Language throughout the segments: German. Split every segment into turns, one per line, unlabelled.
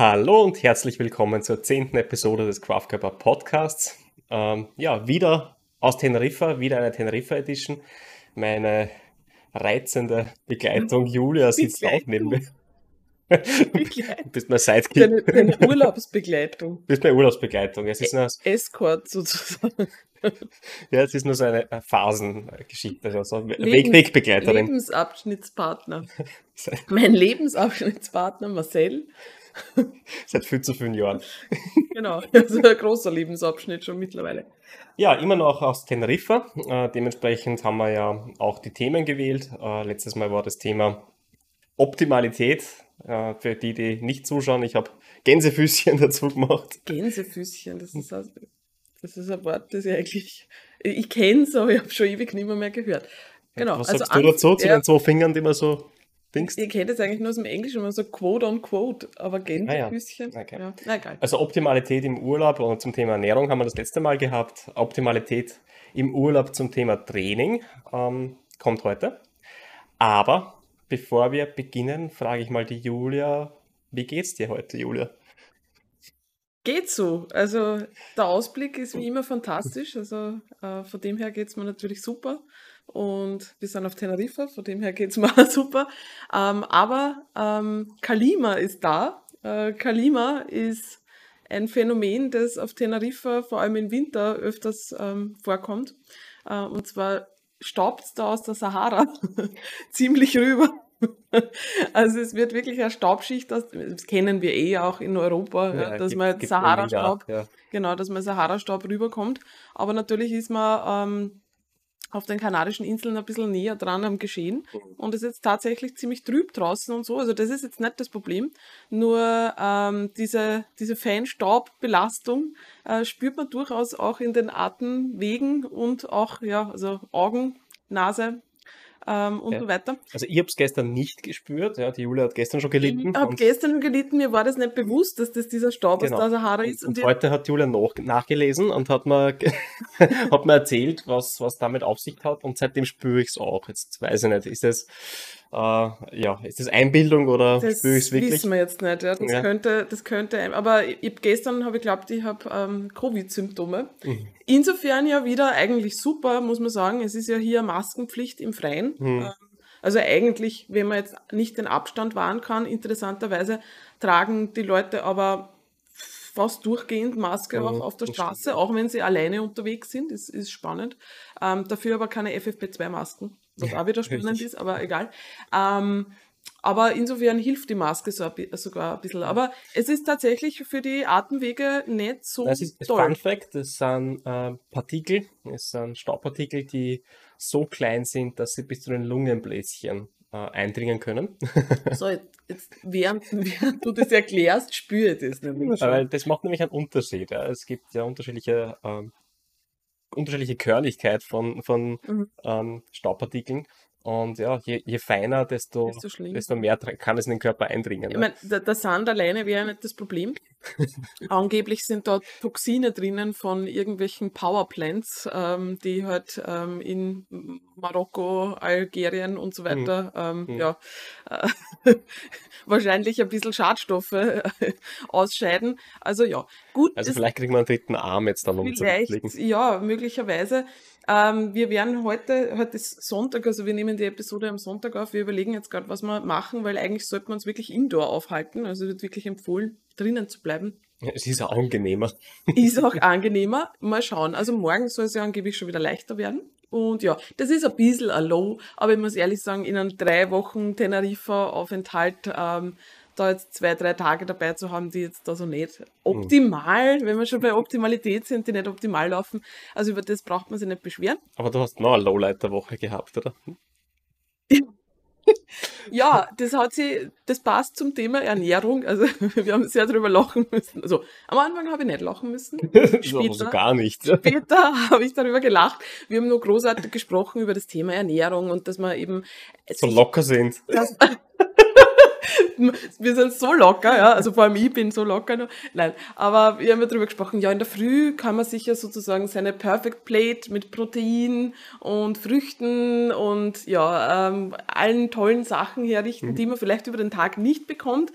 Hallo und herzlich willkommen zur zehnten Episode des Craftcurber Podcasts. Ähm, ja, wieder aus Teneriffa, wieder eine Teneriffa Edition. Meine reizende Begleitung Julia sitzt auch neben mir.
Begleitung.
bist meine Sidekick.
Deine, deine Urlaubsbegleitung.
bist meine Urlaubsbegleitung. Es ist nur,
Escort sozusagen.
ja, es ist nur so eine Phasengeschichte, also Weg, Wegbegleiterin.
Lebensabschnittspartner. Mein Lebensabschnittspartner Marcel.
Seit viel zu vielen Jahren.
Genau, also ein großer Lebensabschnitt schon mittlerweile.
Ja, immer noch aus Teneriffa. Äh, dementsprechend haben wir ja auch die Themen gewählt. Äh, letztes Mal war das Thema Optimalität. Äh, für die, die nicht zuschauen, ich habe Gänsefüßchen dazu gemacht.
Gänsefüßchen, das ist, ein- das ist ein Wort, das ich eigentlich, ich kenne es, aber ich habe schon ewig nicht mehr, mehr gehört. Genau.
Was
also
sagst du dazu, zu
ja,
den zwei Fingern, die man so dingst?
Ihr kennt es eigentlich nur aus dem Englischen, immer so quote on quote, aber Gänsefüßchen.
Okay.
Ja, na egal.
Also Optimalität im Urlaub und zum Thema Ernährung haben wir das letzte Mal gehabt. Optimalität im Urlaub zum Thema Training ähm, kommt heute. Aber bevor wir beginnen, frage ich mal die Julia, wie geht's dir heute, Julia?
Geht so. Also der Ausblick ist wie immer fantastisch. Also äh, von dem her geht's mir natürlich super. Und wir sind auf Teneriffa, von dem her geht's mir auch super. Ähm, aber ähm, Kalima ist da. Äh, Kalima ist ein Phänomen, das auf Teneriffa vor allem im Winter öfters ähm, vorkommt. Äh, und zwar staubt es da aus der Sahara ziemlich rüber. Also es wird wirklich eine Staubschicht, das kennen wir eh auch in Europa, ja, dass
gibt-
man Sahara-Staub,
Ja.
genau, dass man Sahara-Staub rüberkommt. Aber natürlich ist man ähm, auf den Kanarischen Inseln ein bisschen näher dran am Geschehen
Mhm.
und es ist jetzt tatsächlich ziemlich trüb draußen und so. Also das ist jetzt nicht das Problem. Nur ähm, diese, diese Feinstaubbelastung äh, spürt man durchaus auch in den Atemwegen und auch, ja, also Augen, Nase ähm, und
Ja.
so weiter.
Also ich habe es gestern nicht gespürt. Ja, die Julia hat gestern schon gelitten.
Ich habe
und-
gestern schon gelitten, mir war das nicht bewusst, dass das dieser Staub
Genau.
aus der Sahara ist.
Und,
ich-
heute hat Julia nach, nachgelesen und hat mir, hat mir erzählt, was, was damit auf sich hat. Und seitdem spüre ich es auch. Jetzt weiß ich nicht, ist das, äh, ja, ist das Einbildung oder
Das
spüre ich es wirklich?
wissen wir jetzt nicht. Ja. Das
Ja.
könnte, das könnte. Aber ich, ich, gestern habe ich glaubt, ich habe ähm, Covid-Symptome.
Mhm.
Insofern ja wieder eigentlich super, muss man sagen. Es ist ja hier Maskenpflicht im Freien.
Mhm.
Ähm, Also eigentlich, wenn man jetzt nicht den Abstand wahren kann, interessanterweise tragen die Leute aber fast durchgehend Maske
Mhm,
auf, auf der
das
Straße, auch wenn sie alleine unterwegs sind. Das ist spannend. Ähm, dafür aber keine FFP2-Masken, was auch wieder spannend
richtig.
ist, aber egal. Ähm, aber insofern hilft die Maske so ein sogar ein bisschen. Aber es ist tatsächlich für die Atemwege nicht so
Das ist
toll.
Fun Fact, das sind äh, Partikel, es sind Staubpartikel, die so klein sind, dass sie bis zu den Lungenbläschen äh, eindringen können.
So, jetzt, während, während du das erklärst, spüre ich das nämlich schon.
Weil das macht nämlich einen Unterschied. Ja. Es gibt ja unterschiedliche, ähm, unterschiedliche Körnigkeit von, von
Mhm.
ähm, Staubpartikeln. Und ja, je, je feiner, desto,
Desto
desto mehr kann es in den Körper eindringen.
Ich
ja.
meine, der, der Sand alleine wäre nicht das Problem. Angeblich sind dort Toxine drinnen von irgendwelchen Powerplants, ähm, die halt ähm, in Marokko, Algerien und so weiter, ähm,
Mhm.
ja, äh, wahrscheinlich ein bisschen Schadstoffe ausscheiden. Also ja, gut.
Also vielleicht kriegen wir einen dritten Arm jetzt dann
Vielleicht,
umzulegen.
ja, möglicherweise. Ähm, wir werden heute, heute ist Sonntag, also wir nehmen die Episode am Sonntag auf. Wir überlegen jetzt gerade, was wir machen, weil eigentlich sollten wir uns wirklich indoor aufhalten. Also wird wirklich empfohlen, drinnen zu bleiben.
Es ist auch angenehmer.
Ist auch angenehmer. Mal schauen. Also morgen soll es ja angeblich schon wieder leichter werden. Und ja, das ist ein bisschen ein Low, aber ich muss ehrlich sagen, in einem drei Wochen Teneriffa-Aufenthalt ähm, da jetzt zwei, drei Tage dabei zu haben, die jetzt da so nicht optimal, wenn wir schon bei Optimalität sind, die nicht optimal laufen. Also über das braucht man sich nicht beschweren.
Aber du hast noch eine Lowlight-Woche gehabt, oder?
Ja, das hat sie, das passt zum Thema Ernährung. Also wir haben sehr drüber lachen müssen. Also am Anfang habe ich nicht lachen müssen.
So, aber so
Später.
gar nicht.
Später habe ich darüber gelacht. Wir haben nur großartig gesprochen über das Thema Ernährung und dass man eben
So locker sind.
das, wir sind so locker, ja, also vor allem ich bin so locker noch. Nein, aber wir haben ja darüber gesprochen, ja, in der Früh kann man sich ja sozusagen seine Perfect Plate mit Protein und Früchten und ja, ähm, allen tollen Sachen herrichten, die man vielleicht über den Tag nicht bekommt.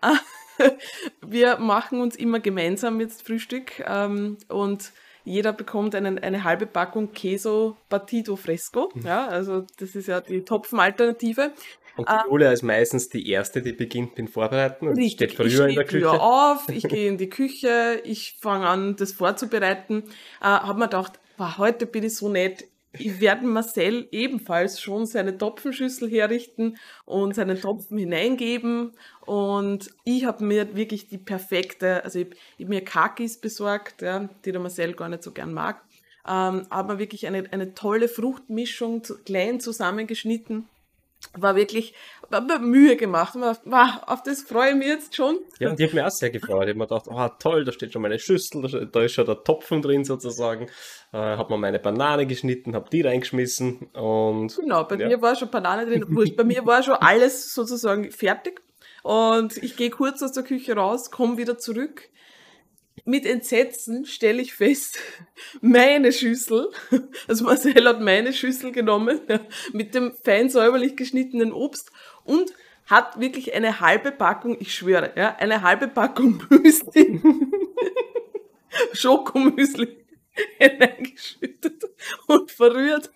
wir machen uns immer gemeinsam jetzt Frühstück ähm, und jeder bekommt einen, eine halbe Packung Queso Batito Fresco. Mhm. Ja, also das ist ja die Topfenalternative.
Und die äh, Julia ist meistens die Erste, die beginnt mit Vorbereiten und richtig, steht früher in der Küche.
Früher auf, ich gehe in die Küche, ich fange an, das vorzubereiten. Äh, habe mir gedacht, wow, heute bin ich so nett, ich werde Marcel ebenfalls schon seine Topfenschüssel herrichten und seinen Topfen hineingeben. Und ich habe mir wirklich die perfekte, also ich, ich habe mir Kakis besorgt, ja, die der Marcel gar nicht so gern mag. Ähm, aber wirklich eine, eine tolle Fruchtmischung, klein zusammengeschnitten war wirklich war Mühe gemacht. Und war, auf das freue ich mich jetzt schon.
Ja, und ich habe mich auch sehr gefreut. Ich habe mir gedacht, oh toll, da steht schon meine Schüssel, da ist schon der Topfen drin sozusagen. Äh, habe mir meine Banane geschnitten, habe die reingeschmissen und...
Genau, bei ja. mir war schon Banane drin. bei mir war schon alles sozusagen fertig. Und ich gehe kurz aus der Küche raus, komme wieder zurück mit Entsetzen stelle ich fest, meine Schüssel, also Marcel hat meine Schüssel genommen, mit dem fein säuberlich geschnittenen Obst und hat wirklich eine halbe Packung, ich schwöre, ja, eine halbe Packung Müsli, Schokomüsli hineingeschüttet und verrührt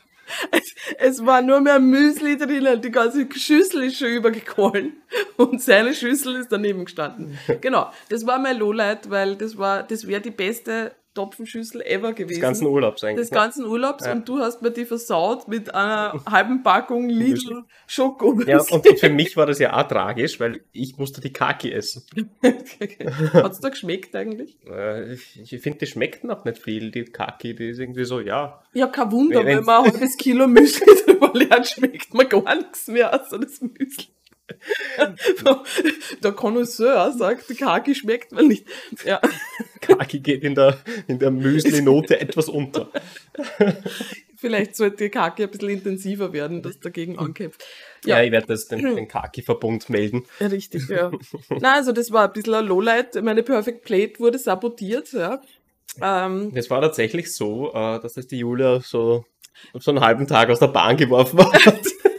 es, es, war nur mehr Müsli drinnen, die ganze Schüssel ist schon übergequollen und seine Schüssel ist daneben gestanden. Genau, das war mein Lowlight, weil das war, das wäre die beste Topfenschüssel ever gewesen. Des
ganzen Urlaubs eigentlich.
Des ganzen Urlaubs ja. und du hast mir die versaut mit einer halben Packung Lidl Schokomüsli.
Ja, und für mich war das ja auch tragisch, weil ich musste die Kaki essen.
Hat es da geschmeckt eigentlich?
Äh, ich finde, die schmeckt noch nicht viel, die Kaki, die ist irgendwie so, ja.
Ja, kein Wunder, wenn, wenn man ein halbes Kilo Müsli drüber lernt, schmeckt man gar nichts mehr außer das Müsli. der Connoisseur sagt, Kaki schmeckt mal nicht. Ja.
Kaki geht in der, in der Müsli-Note etwas unter.
Vielleicht sollte Kaki ein bisschen intensiver werden, das dagegen ankämpft.
Ja, ja ich werde das den, den Kaki-Verbund melden.
Richtig, ja. Na, also das war ein bisschen ein Lowlight. Meine Perfect Plate wurde sabotiert, ja.
Ähm, es war tatsächlich so, äh, dass das die Julia so, so einen halben Tag aus der Bahn geworfen hat.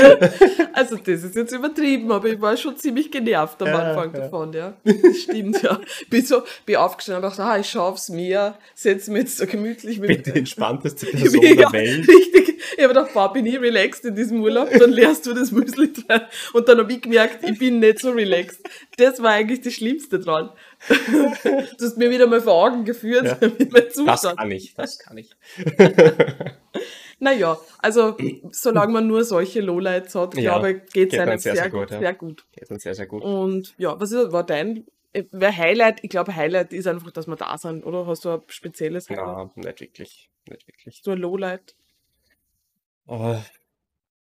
Also das ist jetzt übertrieben, aber ich war schon ziemlich genervt am Anfang ja, davon, ja. Das stimmt, ja. Bin so, bin aufgestanden und dachte, ah, ich schaue Meer, setze mich jetzt so gemütlich mit.
Bin die entspannteste Person ja, der Welt.
Richtig. Ich habe gedacht, boah, bin ich relaxed in diesem Urlaub, dann leerst du das Müsli dran. Und dann habe ich gemerkt, ich bin nicht so relaxed. Das war eigentlich das Schlimmste dran. Du hast mir wieder mal vor Augen geführt, ja.
mit meinem Zustand. Das kann ich, das kann ich.
Naja, also solange man nur solche Lowlights hat, ja, glaube ich, geht es einem sehr, sehr, gut,
sehr gut. Geht uns sehr, sehr gut.
Und ja, was ist, war dein äh, Wer Highlight, ich glaube, Highlight ist einfach, dass wir da sind, oder? Hast du ein spezielles
Highlight? Ja, nicht wirklich. Nicht wirklich.
Du ein Lowlight?
Oh,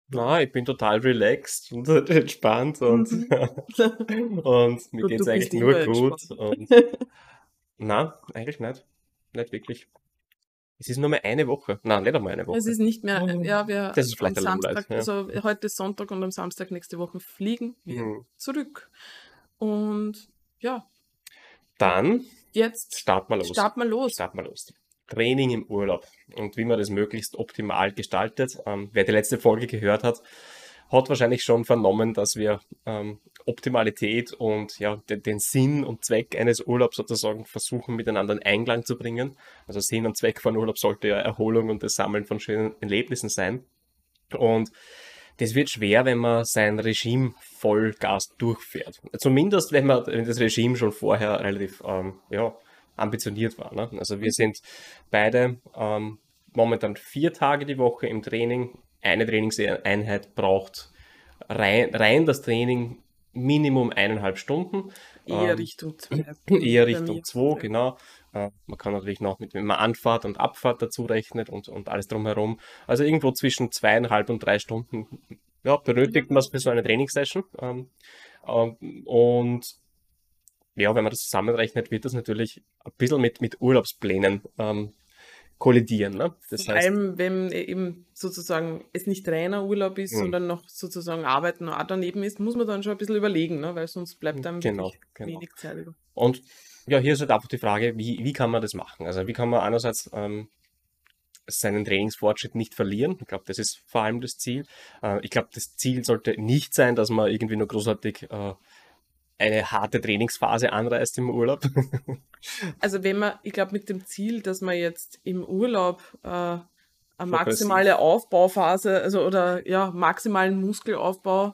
na, ich bin total relaxed und entspannt und, mhm. und mir geht es eigentlich nur gut. Und, na, eigentlich nicht. Nicht wirklich. Es ist nur mehr eine Woche. Nein, nicht einmal eine Woche.
Es ist nicht mehr, oh. ja, wir
das ist vielleicht am
Samstag, ja. also heute ist Sonntag und am Samstag nächste Woche fliegen wir mhm. zurück. Und ja.
Dann
jetzt
starten wir los.
Starten wir los.
Starten wir los. Training im Urlaub und wie man das möglichst optimal gestaltet. Ähm, wer die letzte Folge gehört hat, hat wahrscheinlich schon vernommen, dass wir ähm, Optimalität und ja, den, Sinn und Zweck eines Urlaubs sozusagen versuchen miteinander in Einklang zu bringen. Also Sinn und Zweck von Urlaub sollte ja Erholung und das Sammeln von schönen Erlebnissen sein. Und das wird schwer, wenn man sein Regime Vollgas durchfährt. Zumindest, wenn man wenn das Regime schon vorher relativ ähm, ja, ambitioniert war. Ne? Also wir sind beide ähm, momentan vier Tage die Woche im Training. Eine Trainingseinheit braucht rein, rein das Training Minimum eineinhalb Stunden.
Eher ähm, Richtung zwei.
Eher Richtung zwei, genau. Äh, man kann natürlich noch mit, wenn man Anfahrt und Abfahrt dazu rechnet und, und alles drumherum. Also irgendwo zwischen zweieinhalb und drei Stunden ja, benötigt man es für so eine Trainingssession. Ähm, ähm, und ja, wenn man das zusammenrechnet, wird das natürlich ein bisschen mit, mit Urlaubsplänen ähm, kollidieren. Ne?
Das Vor heißt, allem, wenn eben sozusagen es nicht reiner Urlaub ist, mh. sondern noch sozusagen Arbeiten auch daneben ist, muss man dann schon ein bisschen überlegen, ne? weil sonst bleibt einem
genau, genau.
wenig Zeit über.
Und ja, hier ist halt einfach die Frage, wie, wie kann man das machen? Also wie kann man einerseits ähm, seinen Trainingsfortschritt nicht verlieren. Ich glaube, das ist vor allem das Ziel. Äh, ich glaube, das Ziel sollte nicht sein, dass man irgendwie nur großartig äh, eine harte Trainingsphase anreist im Urlaub.
Also wenn man, ich glaube mit dem Ziel, dass man jetzt im Urlaub äh, eine maximale Aufbauphase, also oder ja, maximalen Muskelaufbau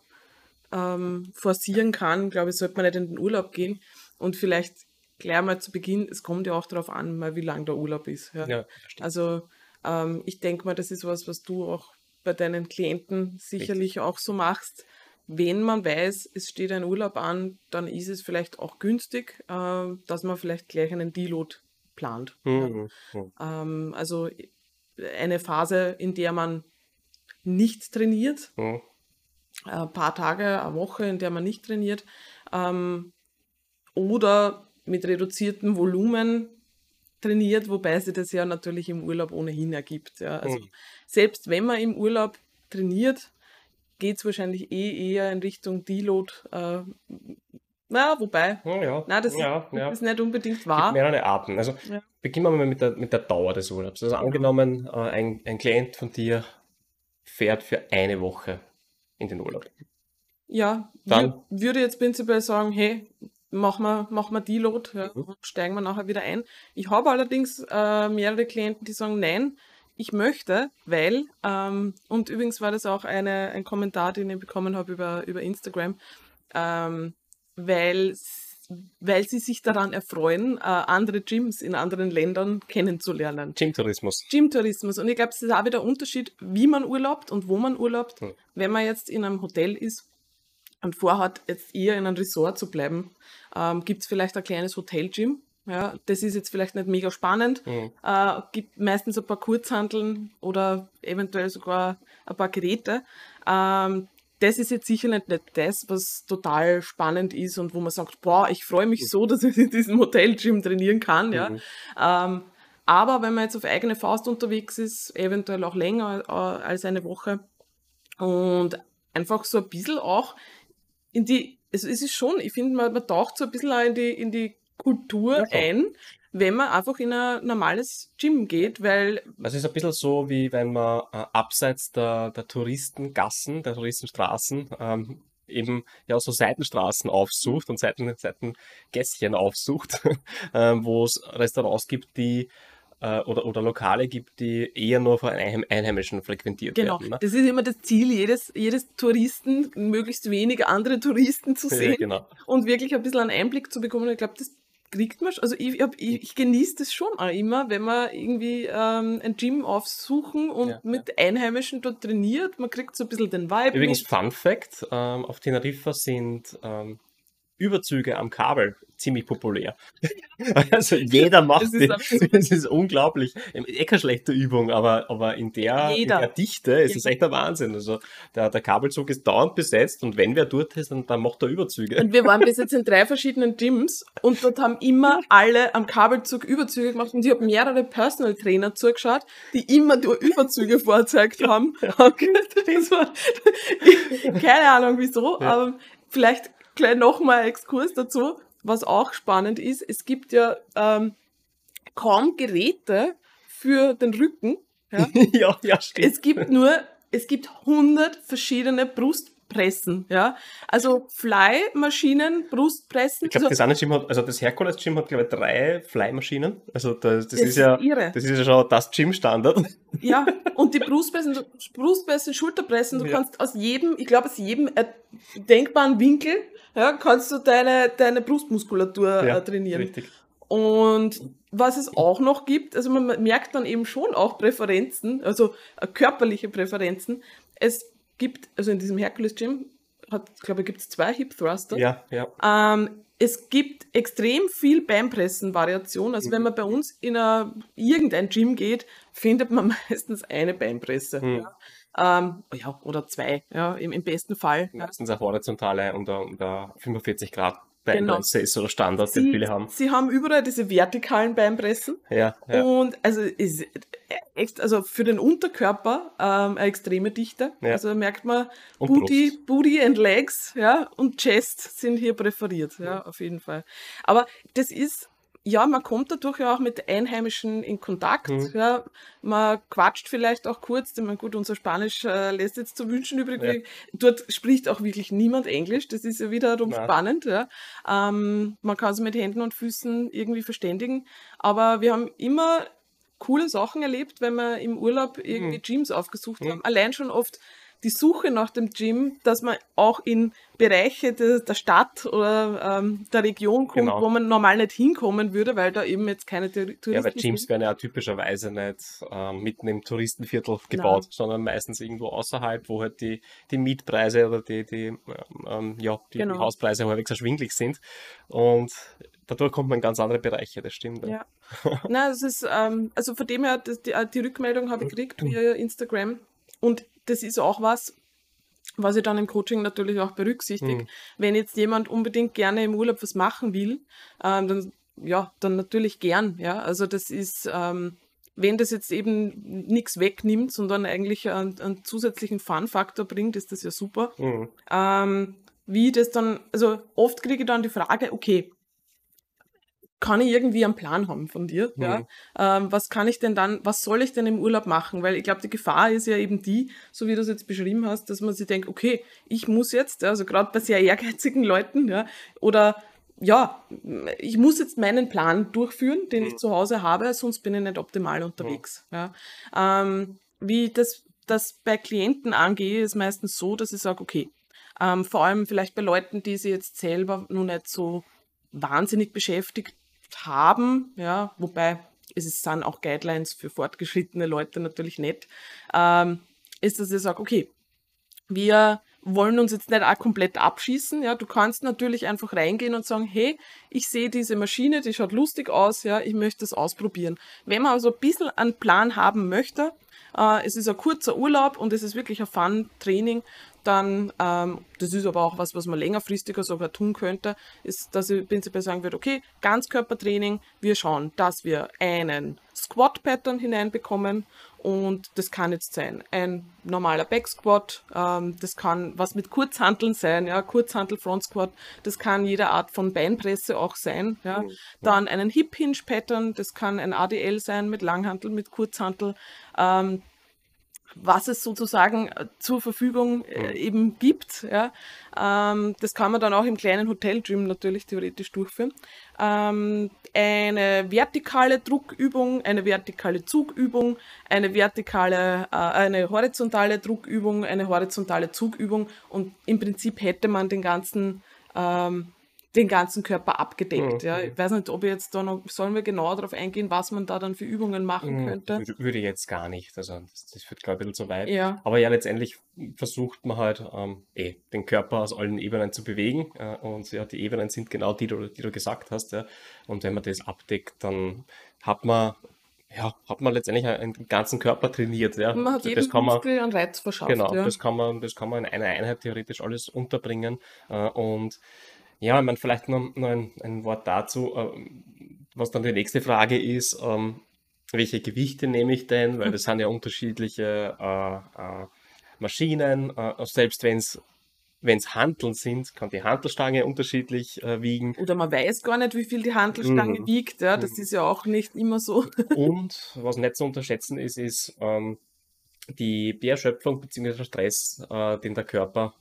ähm, forcieren kann, glaube ich, sollte man nicht in den Urlaub gehen. Und vielleicht gleich mal zu Beginn, es kommt ja auch darauf an, mal wie lang der Urlaub ist. Ja. ja also ähm, ich denke mal, das ist was, was du auch bei deinen Klienten sicherlich Richtig. auch so machst. Wenn man weiß, es steht ein Urlaub an, dann ist es vielleicht auch günstig, äh, dass man vielleicht gleich einen Deload plant. Mhm. Ja. Mhm. Ähm, also eine Phase, in der man nicht trainiert, mhm. ein paar Tage, eine Woche, in der man nicht trainiert, ähm, oder mit reduziertem Volumen trainiert, wobei sich das ja natürlich im Urlaub ohnehin ergibt. Ja. Also mhm. selbst wenn man im Urlaub trainiert, geht es wahrscheinlich eh eher in Richtung Deload. Äh, na, wobei,
ja,
na, das,
ja,
ja. ist nicht unbedingt wahr.
Es gibt mehrere Arten. Also ja. beginnen wir mal mit der, mit der Dauer des Urlaubs. Also angenommen, äh, ein, ein Klient von dir fährt für eine Woche in den Urlaub.
Ja, dann würde jetzt prinzipiell sagen, hey, machen wir, machen wir Deload, ja, mhm. steigen wir nachher wieder ein. Ich habe allerdings äh, mehrere Klienten, die sagen, nein, ich möchte, weil, ähm, und übrigens war das auch eine, ein Kommentar, den ich bekommen habe über, über Instagram, ähm, weil, weil sie sich daran erfreuen, äh, andere Gyms in anderen Ländern kennenzulernen.
Gymtourismus.
Gymtourismus. Und ich glaube, es ist auch wieder ein Unterschied, wie man urlaubt und wo man urlaubt. Hm. Wenn man jetzt in einem Hotel ist und vorhat, jetzt eher in einem Resort zu bleiben, ähm, gibt es vielleicht ein kleines Hotel-Gym. Ja, das ist jetzt vielleicht nicht mega spannend. Mhm. Äh, gibt meistens ein paar Kurzhandeln oder eventuell sogar ein paar Geräte. Ähm, das ist jetzt sicher nicht, nicht das, was total spannend ist und wo man sagt, boah, ich freue mich so, dass ich in diesem Hotel-Gym trainieren kann. Ja. Mhm. Ähm, aber wenn man jetzt auf eigene Faust unterwegs ist, eventuell auch länger äh, als eine Woche und einfach so ein bisschen auch in die, also es ist schon, ich finde, man, man taucht so ein bisschen auch in die, in die Kultur ja, ein, wenn man einfach in ein normales Gym geht, weil...
Es ist ein bisschen so, wie wenn man äh, abseits der, der Touristengassen, der Touristenstraßen, ähm, eben ja so Seitenstraßen aufsucht und Seiten, Seitengässchen aufsucht, äh, wo es Restaurants gibt, die äh, oder, oder Lokale gibt, die eher nur von Einheimischen frequentiert
genau.
werden. Genau,
das ist immer das Ziel jedes, jedes Touristen, möglichst wenig andere Touristen zu sehen ja, genau. und wirklich ein bisschen einen Einblick zu bekommen. Ich glaube, das kriegt man, also ich, ich, ich genieße das schon auch immer, wenn man irgendwie ähm, ein Gym aufsuchen und ja, mit ja. Einheimischen dort trainiert. Man kriegt so ein bisschen den Vibe.
Übrigens, mit. Fun Fact: ähm, Auf Teneriffa sind ähm, Überzüge am Kabel ziemlich populär. also jeder macht das. Ist das ist unglaublich. Eh keine schlechte Übung, aber, aber in, der, in der Dichte ist es echt der Wahnsinn. Also der, der Kabelzug ist dauernd besetzt und wenn wer dort ist, dann, dann macht er Überzüge.
Und wir waren bis jetzt in drei verschiedenen Gyms und dort haben immer alle am Kabelzug Überzüge gemacht und ich habe mehrere Personal Trainer zugeschaut, die immer nur Überzüge vorzeigt haben. Okay. War, keine Ahnung wieso, ja. aber vielleicht gleich nochmal Exkurs dazu, was auch spannend ist. Es gibt ja ähm, kaum Geräte für den Rücken. Ja,
ja, ja stimmt.
Es gibt nur, es gibt 100 verschiedene Brust Pressen, ja. Also Fly-Maschinen, Brustpressen.
Ich glaube, das Gym hat, also das Hercules Gym hat, glaube ich, drei Fly-Maschinen. Also das, das, das, ist ja, irre. das ist ja schon das Gym-Standard.
Ja, und die Brustpressen, Brustpressen, Schulterpressen, du ja. kannst aus jedem, ich glaube, aus jedem denkbaren Winkel ja, kannst du deine, deine Brustmuskulatur ja, äh, trainieren. Richtig. Und was es auch noch gibt, also man merkt dann eben schon auch Präferenzen, also äh, körperliche Präferenzen. Es gibt, also in diesem Hercules Gym, hat, glaube ich, gibt es zwei Hip Thruster.
Ja, ja.
Ähm, es gibt extrem viel Beinpressen-Variation. Also mhm. wenn man bei uns in a, irgendein Gym geht, findet man meistens eine Beinpresse. Mhm. Ja. Ähm, ja, oder zwei, ja, im, im besten Fall.
Meistens eine horizontale unter, unter 45 Grad Beinpresse genau. ist so Standard, sie, den viele haben.
Sie haben überall diese vertikalen Beinpressen.
Ja, ja.
Und also ist also für den Unterkörper ähm, eine extreme Dichte. Ja. Also merkt man, Booty, Booty and Legs, ja, und Chest sind hier präferiert, ja, auf jeden Fall. Aber das ist ja, man kommt dadurch ja auch mit Einheimischen in Kontakt.
Mhm.
Ja, man quatscht vielleicht auch kurz. Ich meine, gut, unser Spanisch äh, lässt jetzt zu wünschen übrig.
Ja.
Dort spricht auch wirklich niemand Englisch. Das ist ja wiederum
Nein.
spannend. Ja. Ähm, man kann sich mit Händen und Füßen irgendwie verständigen. Aber wir haben immer coole Sachen erlebt, wenn wir im Urlaub irgendwie
Mhm.
Gyms aufgesucht
Mhm.
haben. Allein schon oft die Suche nach dem Gym, dass man auch in Bereiche de, der Stadt oder ähm, der Region kommt,
Genau.
wo man normal nicht hinkommen würde, weil da eben jetzt keine Tour- Touristen
Ja, weil Gyms
sind.
werden ja typischerweise nicht ähm, mitten im Touristenviertel gebaut, sondern meistens irgendwo außerhalb, wo halt die, die Mietpreise oder die, die, ähm, ja, die,
Genau.
die Hauspreise halbwegs erschwinglich sind. Und dadurch kommt man in ganz andere Bereiche, das stimmt.
Ja. Na, das ist, ähm, also von dem her, das, die, die Rückmeldung habe ich gekriegt via Instagram. Und das ist auch was, was ich dann im Coaching natürlich auch berücksichtige.
Mhm.
Wenn jetzt jemand unbedingt gerne im Urlaub was machen will, ähm, dann, ja, dann natürlich gern. Ja, also das ist, ähm, wenn das jetzt eben nichts wegnimmt, sondern eigentlich einen, einen zusätzlichen Fun-Faktor bringt, ist das ja super.
Mhm.
Ähm, wie das dann, also oft kriege ich dann die Frage, okay, kann ich irgendwie einen Plan haben von dir?
Mhm.
Ja? Ähm, was kann ich denn dann, was soll ich denn im Urlaub machen? Weil ich glaube, die Gefahr ist ja eben die, so wie du es jetzt beschrieben hast, dass man sich denkt, okay, ich muss jetzt, also gerade bei sehr ehrgeizigen Leuten, ja, oder ja, ich muss jetzt meinen Plan durchführen, den ich
Mhm.
zu Hause habe, sonst bin ich nicht optimal unterwegs. Ja. Ähm, wie das, das bei Klienten angehe, ist meistens so, dass ich sage, okay, ähm, vor allem vielleicht bei Leuten, die sich jetzt selber noch nicht so wahnsinnig beschäftigt haben, ja, wobei es ist, sind auch Guidelines für fortgeschrittene Leute natürlich nicht, ähm, ist, dass ich sage, okay, wir wollen uns jetzt nicht auch komplett abschießen, ja, du kannst natürlich einfach reingehen und sagen, hey, ich sehe diese Maschine, die schaut lustig aus, ja, ich möchte das ausprobieren. Wenn man also ein bisschen einen Plan haben möchte, äh, es ist ein kurzer Urlaub und es ist wirklich ein Fun-Training, dann, ähm, das ist aber auch was, was man längerfristiger sogar tun könnte, ist, dass ich prinzipiell sagen würde, okay, Ganzkörpertraining, wir schauen, dass wir einen Squat-Pattern hineinbekommen und das kann jetzt sein ein normaler Back-Squat, ähm, das kann was mit Kurzhanteln sein, ja, Kurzhantel, Front-Squat, das kann jede Art von Beinpresse auch sein, ja. Dann einen Hip-Hinge-Pattern, das kann ein ADL sein mit Langhantel, mit Kurzhantel, ähm, was es sozusagen äh, zur Verfügung äh, eben gibt. Ja. Ähm, das kann man dann auch im kleinen Hotel-Gym natürlich theoretisch durchführen. Ähm, eine vertikale Druckübung, eine vertikale Zugübung, eine vertikale, äh, eine horizontale Druckübung, eine horizontale Zugübung und im Prinzip hätte man den ganzen ähm, den ganzen Körper abgedeckt.
Mhm.
Ja. Ich weiß nicht, ob jetzt da noch, sollen wir genauer darauf eingehen, was man da dann für Übungen machen
Mhm.
könnte.
Würde, jetzt gar nicht. Also das, das führt, glaube ich, ein bisschen zu weit.
Ja.
Aber ja, letztendlich versucht man halt ähm, eh, den Körper aus allen Ebenen zu bewegen. Äh, und ja, die Ebenen sind genau die, die, du gesagt hast. Ja. Und wenn man das abdeckt, dann hat man, ja, hat man letztendlich einen ganzen Körper trainiert. Ja.
Man hat
das
jedem
kann man,
Muskel einen Reiz verschafft.
Genau,
ja.
das kann man, das kann man in einer Einheit theoretisch alles unterbringen. Äh, und ja, ich meine, vielleicht noch, noch ein, ein Wort dazu, äh, was dann die nächste Frage ist, ähm, welche Gewichte nehme ich denn? Weil das sind ja unterschiedliche äh, äh, Maschinen. Äh, selbst wenn es wenn es Hanteln sind, kann die Hantelstange unterschiedlich äh, wiegen.
Oder man weiß gar nicht, wie viel die Handelstange
Mhm.
wiegt. Ja, das
Mhm.
ist ja auch nicht immer so.
Und was nicht zu unterschätzen ist, ist ähm, die, die Erschöpfung bzw. Stress, äh, den der Körper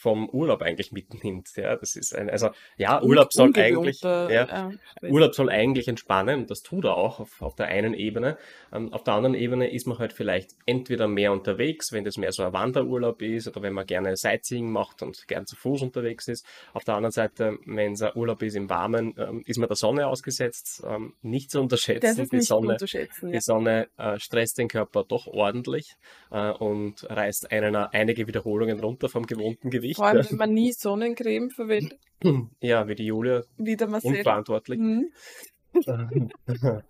vom Urlaub eigentlich mitnimmt. Ja, das ist ein, also ja, Urlaub soll eigentlich, ja,
äh.
Urlaub soll eigentlich entspannen und das tut er auch auf, auf der einen Ebene. Ähm, auf der anderen Ebene ist man halt vielleicht entweder mehr unterwegs, wenn das mehr so ein Wanderurlaub ist oder wenn man gerne Sightseeing macht und gern zu Fuß unterwegs ist. Auf der anderen Seite, wenn es ein Urlaub ist im Warmen, ähm, ist man der Sonne ausgesetzt. Ähm, nicht zu unterschätzen, die Sonne
unterschätzen. Ja.
die Sonne äh, stresst den Körper doch ordentlich äh, und reißt einen, einige Wiederholungen runter vom gewohnten Gewicht.
Vor allem, wenn man nie Sonnencreme verwendet,
ja, wie die Julia,
wie der Marcel.
unverantwortlich.
Mhm.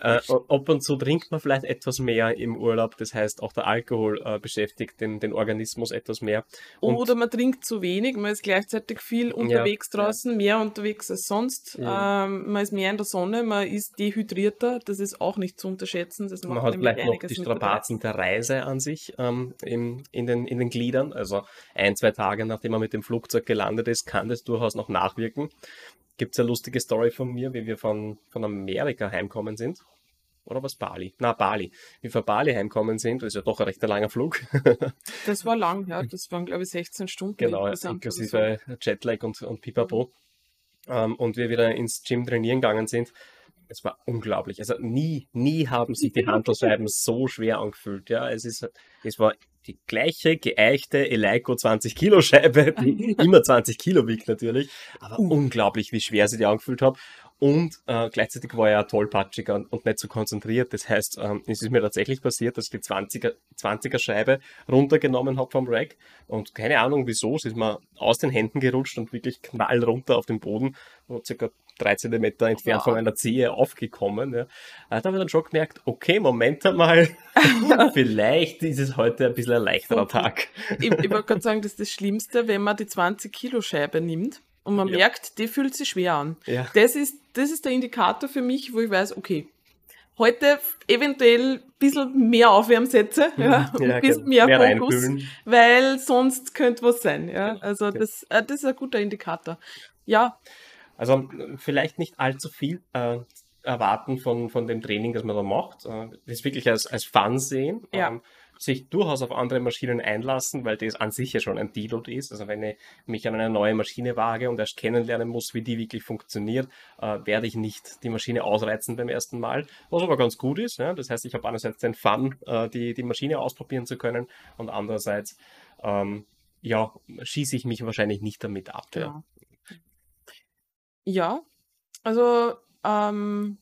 äh, ob und zu trinkt man vielleicht etwas mehr im Urlaub. Das heißt, auch der Alkohol äh, beschäftigt den, den Organismus etwas mehr. Und
Oder man trinkt zu wenig, man ist gleichzeitig viel unterwegs
ja.
draußen, mehr unterwegs als sonst.
Ja.
Ähm, man ist mehr in der Sonne, man ist dehydrierter, das ist auch nicht zu unterschätzen. Das
man hat vielleicht noch die Strapazen der Reise an sich ähm, im, in, den, in den Gliedern. Also ein, zwei Tage nachdem man mit dem Flugzeug gelandet ist, kann das durchaus noch nachwirken. Gibt es eine lustige Story von mir, wie wir von, von Amerika heimkommen sind. Oder was Bali? Na, Bali. Wie wir von Bali heimkommen sind, das ist ja doch ein recht langer Flug.
das war lang, ja. Das waren, glaube ich, 16 Stunden.
Genau, inklusive so. Jetlag und, und Pipapo. Mhm. Um, und wir wieder ins Gym trainieren gegangen sind. Es war unglaublich. Also nie, nie haben sich die Handelscheiben so schwer angefühlt. Ja, es ist, es war die gleiche geeichte Eleiko 20 Kilo Scheibe, die immer 20 Kilo wiegt natürlich, aber uh. unglaublich, wie schwer sie die angefühlt haben. Und äh, gleichzeitig war er tollpatschiger und, und nicht so konzentriert. Das heißt, ähm, es ist mir tatsächlich passiert, dass ich die 20er, 20er Scheibe runtergenommen habe vom Rack. Und keine Ahnung wieso, es ist mir aus den Händen gerutscht und wirklich knall runter auf den Boden, wo circa drei Zentimeter entfernt wow. von meiner Zehe aufgekommen. Ja. Da habe ich dann schon gemerkt, okay, Moment einmal, vielleicht ist es heute ein bisschen ein leichterer. Tag.
ich, ich wollte gerade sagen, das ist das Schlimmste, wenn man die 20 Kilo Scheibe nimmt und man ja. merkt, die fühlt sich schwer an. Ja. Das, ist, das ist der Indikator für mich, wo ich weiß, okay, heute eventuell ein bisschen mehr Aufwärmsätze, mhm. ja, ja, ein bisschen mehr, mehr Fokus, weil sonst könnte was sein. Ja. Also das, äh, das ist ein guter Indikator. Ja.
Also vielleicht nicht allzu viel äh, erwarten von, von dem Training, das man da macht. Äh, das wirklich als, als Fun sehen. Ja. Ähm, sich durchaus auf andere Maschinen einlassen, weil das an sich ja schon ein Deload ist. Also wenn ich mich an eine neue Maschine wage und erst kennenlernen muss, wie die wirklich funktioniert, äh, werde ich nicht die Maschine ausreizen beim ersten Mal, was aber ganz gut ist. Ja? Das heißt, ich habe einerseits den Fun, äh, die, die Maschine ausprobieren zu können und andererseits ähm, ja, schieße ich mich wahrscheinlich nicht damit ab.
Ja, ja also ähm,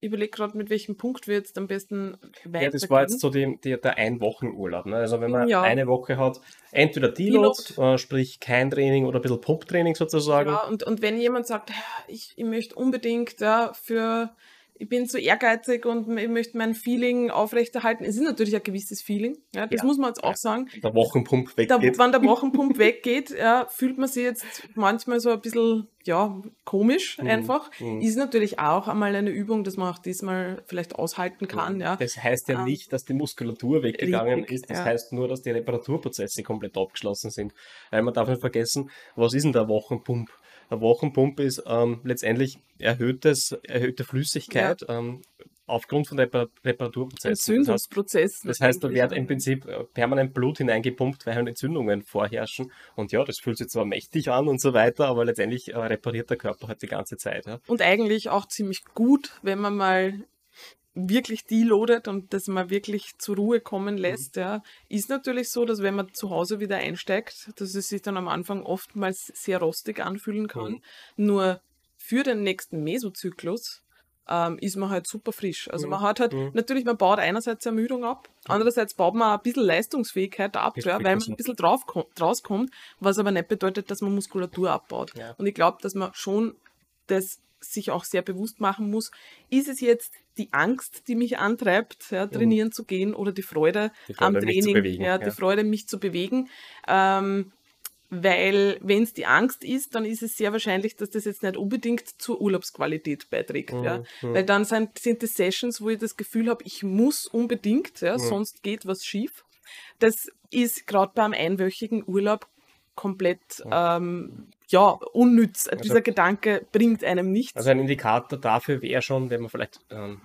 ich überlege gerade, mit welchem Punkt wir jetzt am besten
weitergehen. Ja, das war jetzt so die, die, der Ein-Wochen-Urlaub. Ne? Also wenn man ja. eine Woche hat, entweder Deload. Äh, sprich kein Training oder ein bisschen Pop-Training sozusagen.
Ja, und, und wenn jemand sagt, ich, ich möchte unbedingt ja, für ich bin so ehrgeizig und ich möchte mein Feeling aufrechterhalten. Es ist natürlich ein gewisses Feeling, ja, das ja. muss man jetzt auch ja. sagen.
Der Wochenpump weggeht.
Wenn der Wochenpump weggeht, ja, fühlt man sich jetzt manchmal so ein bisschen, ja, komisch mhm. einfach. Mhm. Ist natürlich auch einmal eine Übung, dass man auch diesmal vielleicht aushalten kann, mhm. ja.
Das heißt ja ähm, nicht, dass die Muskulatur weggegangen richtig, ist, das heißt nur, dass die Reparaturprozesse komplett abgeschlossen sind. Weil man darf nicht vergessen, was ist denn der Wochenpump? Eine Wochenpumpe ist ähm, letztendlich erhöhtes, erhöhte Flüssigkeit ja. ähm, aufgrund von Repar Reparaturprozessen.
Entzündungsprozessen.
Das heißt, da wird im Prinzip äh, permanent Blut hineingepumpt, weil halt Entzündungen vorherrschen. Und ja, das fühlt sich zwar mächtig an und so weiter, aber letztendlich äh, repariert der Körper halt die ganze Zeit. Ja.
Und eigentlich auch ziemlich gut, wenn man mal wirklich deloadet und das mal wirklich zur Ruhe kommen mhm. lässt, mhm. ja, ist natürlich so, dass wenn man zu Hause wieder einsteigt, dass es sich dann am Anfang oftmals sehr rostig anfühlen kann. Mhm. Nur für den nächsten Mesozyklus ähm, ist man halt super frisch. Also mhm. man hat halt, mhm. natürlich, man baut einerseits Ermüdung ab, andererseits baut man ein bisschen Leistungsfähigkeit ab, ja, weil man ein bisschen drauf, rauskommt, was aber nicht bedeutet, dass man Muskulatur abbaut. Ja. Und ich glaube, dass man schon das sich auch sehr bewusst machen muss, ist es jetzt die Angst, die mich antreibt, ja, trainieren mhm. zu gehen oder die Freude, die Freude am Training, bewegen, ja, die ja. Freude, mich zu bewegen. Ähm, weil wenn es die Angst ist, dann ist es sehr wahrscheinlich, dass das jetzt nicht unbedingt zur Urlaubsqualität beiträgt. Mhm. Ja. Mhm. Weil dann sind, sind das Sessions, wo ich das Gefühl habe, ich muss unbedingt, ja, mhm. sonst geht was schief. Das ist gerade beim einwöchigen Urlaub komplett ähm, ja, unnütz. Also, Dieser Gedanke bringt einem nichts.
Also ein Indikator dafür wäre schon, wenn man vielleicht ähm,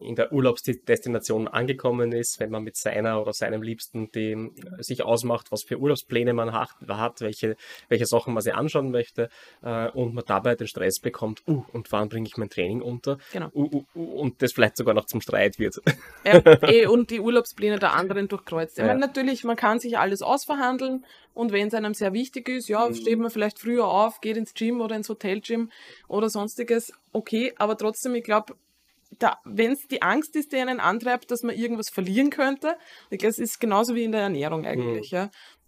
in der Urlaubsdestination angekommen ist, wenn man mit seiner oder seinem Liebsten dem sich ausmacht, was für Urlaubspläne man hat, hat welche, welche Sachen man sich anschauen möchte äh, und man dabei den Stress bekommt, uh, und wann bringe ich mein Training unter? Genau. Uh, uh, uh, und das vielleicht sogar noch zum Streit wird.
Ja, eh, und die Urlaubspläne der anderen durchkreuzt. Ja. Meine, natürlich, man kann sich alles ausverhandeln und wenn es einem sehr wichtig ist, ja, mhm. steht man vielleicht früher auf, geht ins Gym oder ins Hotelgym oder sonstiges, okay, aber trotzdem, ich glaube, wenn es die Angst ist, die einen antreibt, dass man irgendwas verlieren könnte, es ist genauso wie in der Ernährung eigentlich, mhm.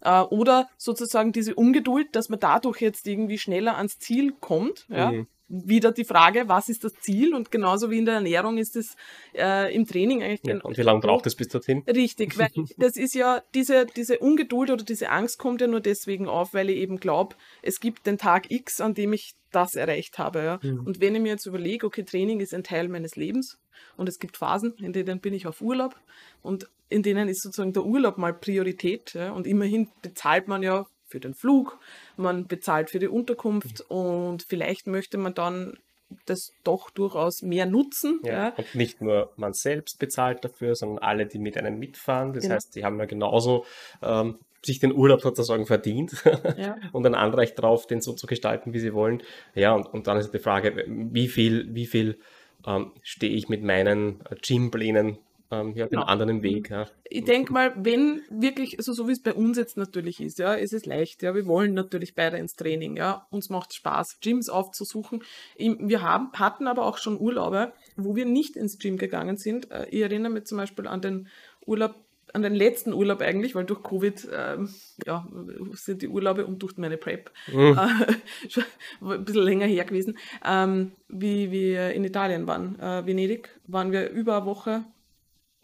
ja. Äh, oder sozusagen diese Ungeduld, dass man dadurch jetzt irgendwie schneller ans Ziel kommt, ja. Mhm wieder die Frage, was ist das Ziel? Und genauso wie in der Ernährung ist es äh, im Training eigentlich.
Ja, und wie lange braucht es bis dorthin?
Richtig, weil das ist ja, diese, diese Ungeduld oder diese Angst kommt ja nur deswegen auf, weil ich eben glaube, es gibt den Tag X, an dem ich das erreicht habe. Ja. Mhm. Und wenn ich mir jetzt überlege, okay, Training ist ein Teil meines Lebens und es gibt Phasen, in denen bin ich auf Urlaub und in denen ist sozusagen der Urlaub mal Priorität. Ja. Und immerhin bezahlt man ja für den Flug, man bezahlt für die Unterkunft mhm. und vielleicht möchte man dann das doch durchaus mehr nutzen.
Ja, ja. Und nicht nur man selbst bezahlt dafür, sondern alle, die mit einem mitfahren. Das genau. heißt, die haben ja genauso ähm, sich den Urlaub sozusagen verdient ja. und ein Anrecht drauf, den so zu gestalten, wie sie wollen. Ja, und, und dann ist die Frage, wie viel, wie viel ähm, stehe ich mit meinen Gymplänen ähm, ja, den genau. anderen Weg. Ja.
Ich denke mal, wenn wirklich, also so wie es bei uns jetzt natürlich ist, ja, ist es leicht, ja, wir wollen natürlich beide ins Training, ja, uns macht Spaß, Gyms aufzusuchen. Wir haben, hatten aber auch schon Urlaube, wo wir nicht ins Gym gegangen sind. Äh, ich erinnere mich zum Beispiel an den Urlaub an den letzten Urlaub eigentlich, weil durch Covid ähm, ja, sind die Urlaube und durch meine Prep mhm. äh, schon ein bisschen länger her gewesen, ähm, wie wir in Italien waren. Äh, Venedig waren wir über eine Woche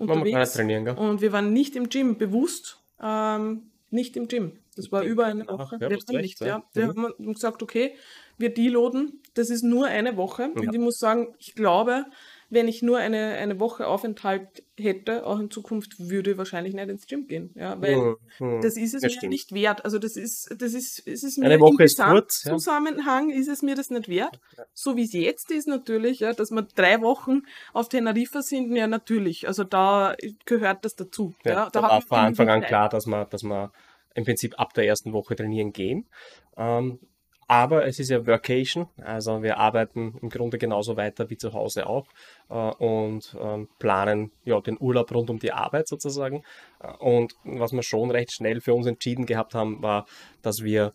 unterwegs. trainieren? Und wir waren nicht im Gym, bewusst ähm, nicht im Gym. Das war über eine Woche. Ach, ja, wir waren nicht, ja. Wir mhm. haben gesagt, okay, wir deloaden, das ist nur eine Woche. Ja. Und ich muss sagen, ich glaube, wenn ich nur eine, eine Woche Aufenthalt hätte, auch in Zukunft, würde ich wahrscheinlich nicht ins Gym gehen. Ja, weil hm, hm, das ist es mir stimmt. nicht wert. Also das ist, das ist, ist es mir
eine Woche im ist kurz,
ja. Zusammenhang ist es mir das nicht wert. So wie es jetzt ist natürlich, ja, dass wir drei Wochen auf Teneriffa sind, ja natürlich. Also da gehört das dazu. Ja, ja
da, da war von Anfang an klar, dass man, dass man im Prinzip ab der ersten Woche trainieren gehen. Ähm, aber es ist ja Workation, also wir arbeiten im Grunde genauso weiter wie zu Hause auch äh, und ähm, planen ja den Urlaub rund um die Arbeit sozusagen. Äh, und was wir schon recht schnell für uns entschieden gehabt haben, war, dass wir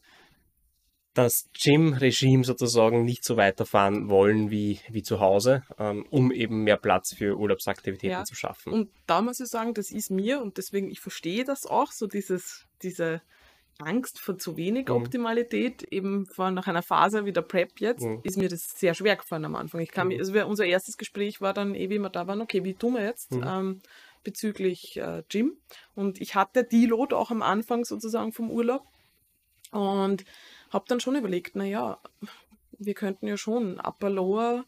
das Gym-Regime sozusagen nicht so weiterfahren wollen wie, wie zu Hause, ähm, um eben mehr Platz für Urlaubsaktivitäten ja. zu schaffen.
Und da muss ich sagen, das ist mir und deswegen, ich verstehe das auch, so dieses, diese Angst vor zu wenig mhm. Optimalität, eben vor nach einer Phase wie der Prep jetzt, mhm. ist mir das sehr schwer gefallen am Anfang. Ich kann mhm. also unser erstes Gespräch war dann eh, wie wir da waren, okay, wie tun wir jetzt mhm. ähm, bezüglich äh, Gym? Und ich hatte die Lot auch am Anfang sozusagen vom Urlaub und habe dann schon überlegt, naja, wir könnten ja schon Upper Lower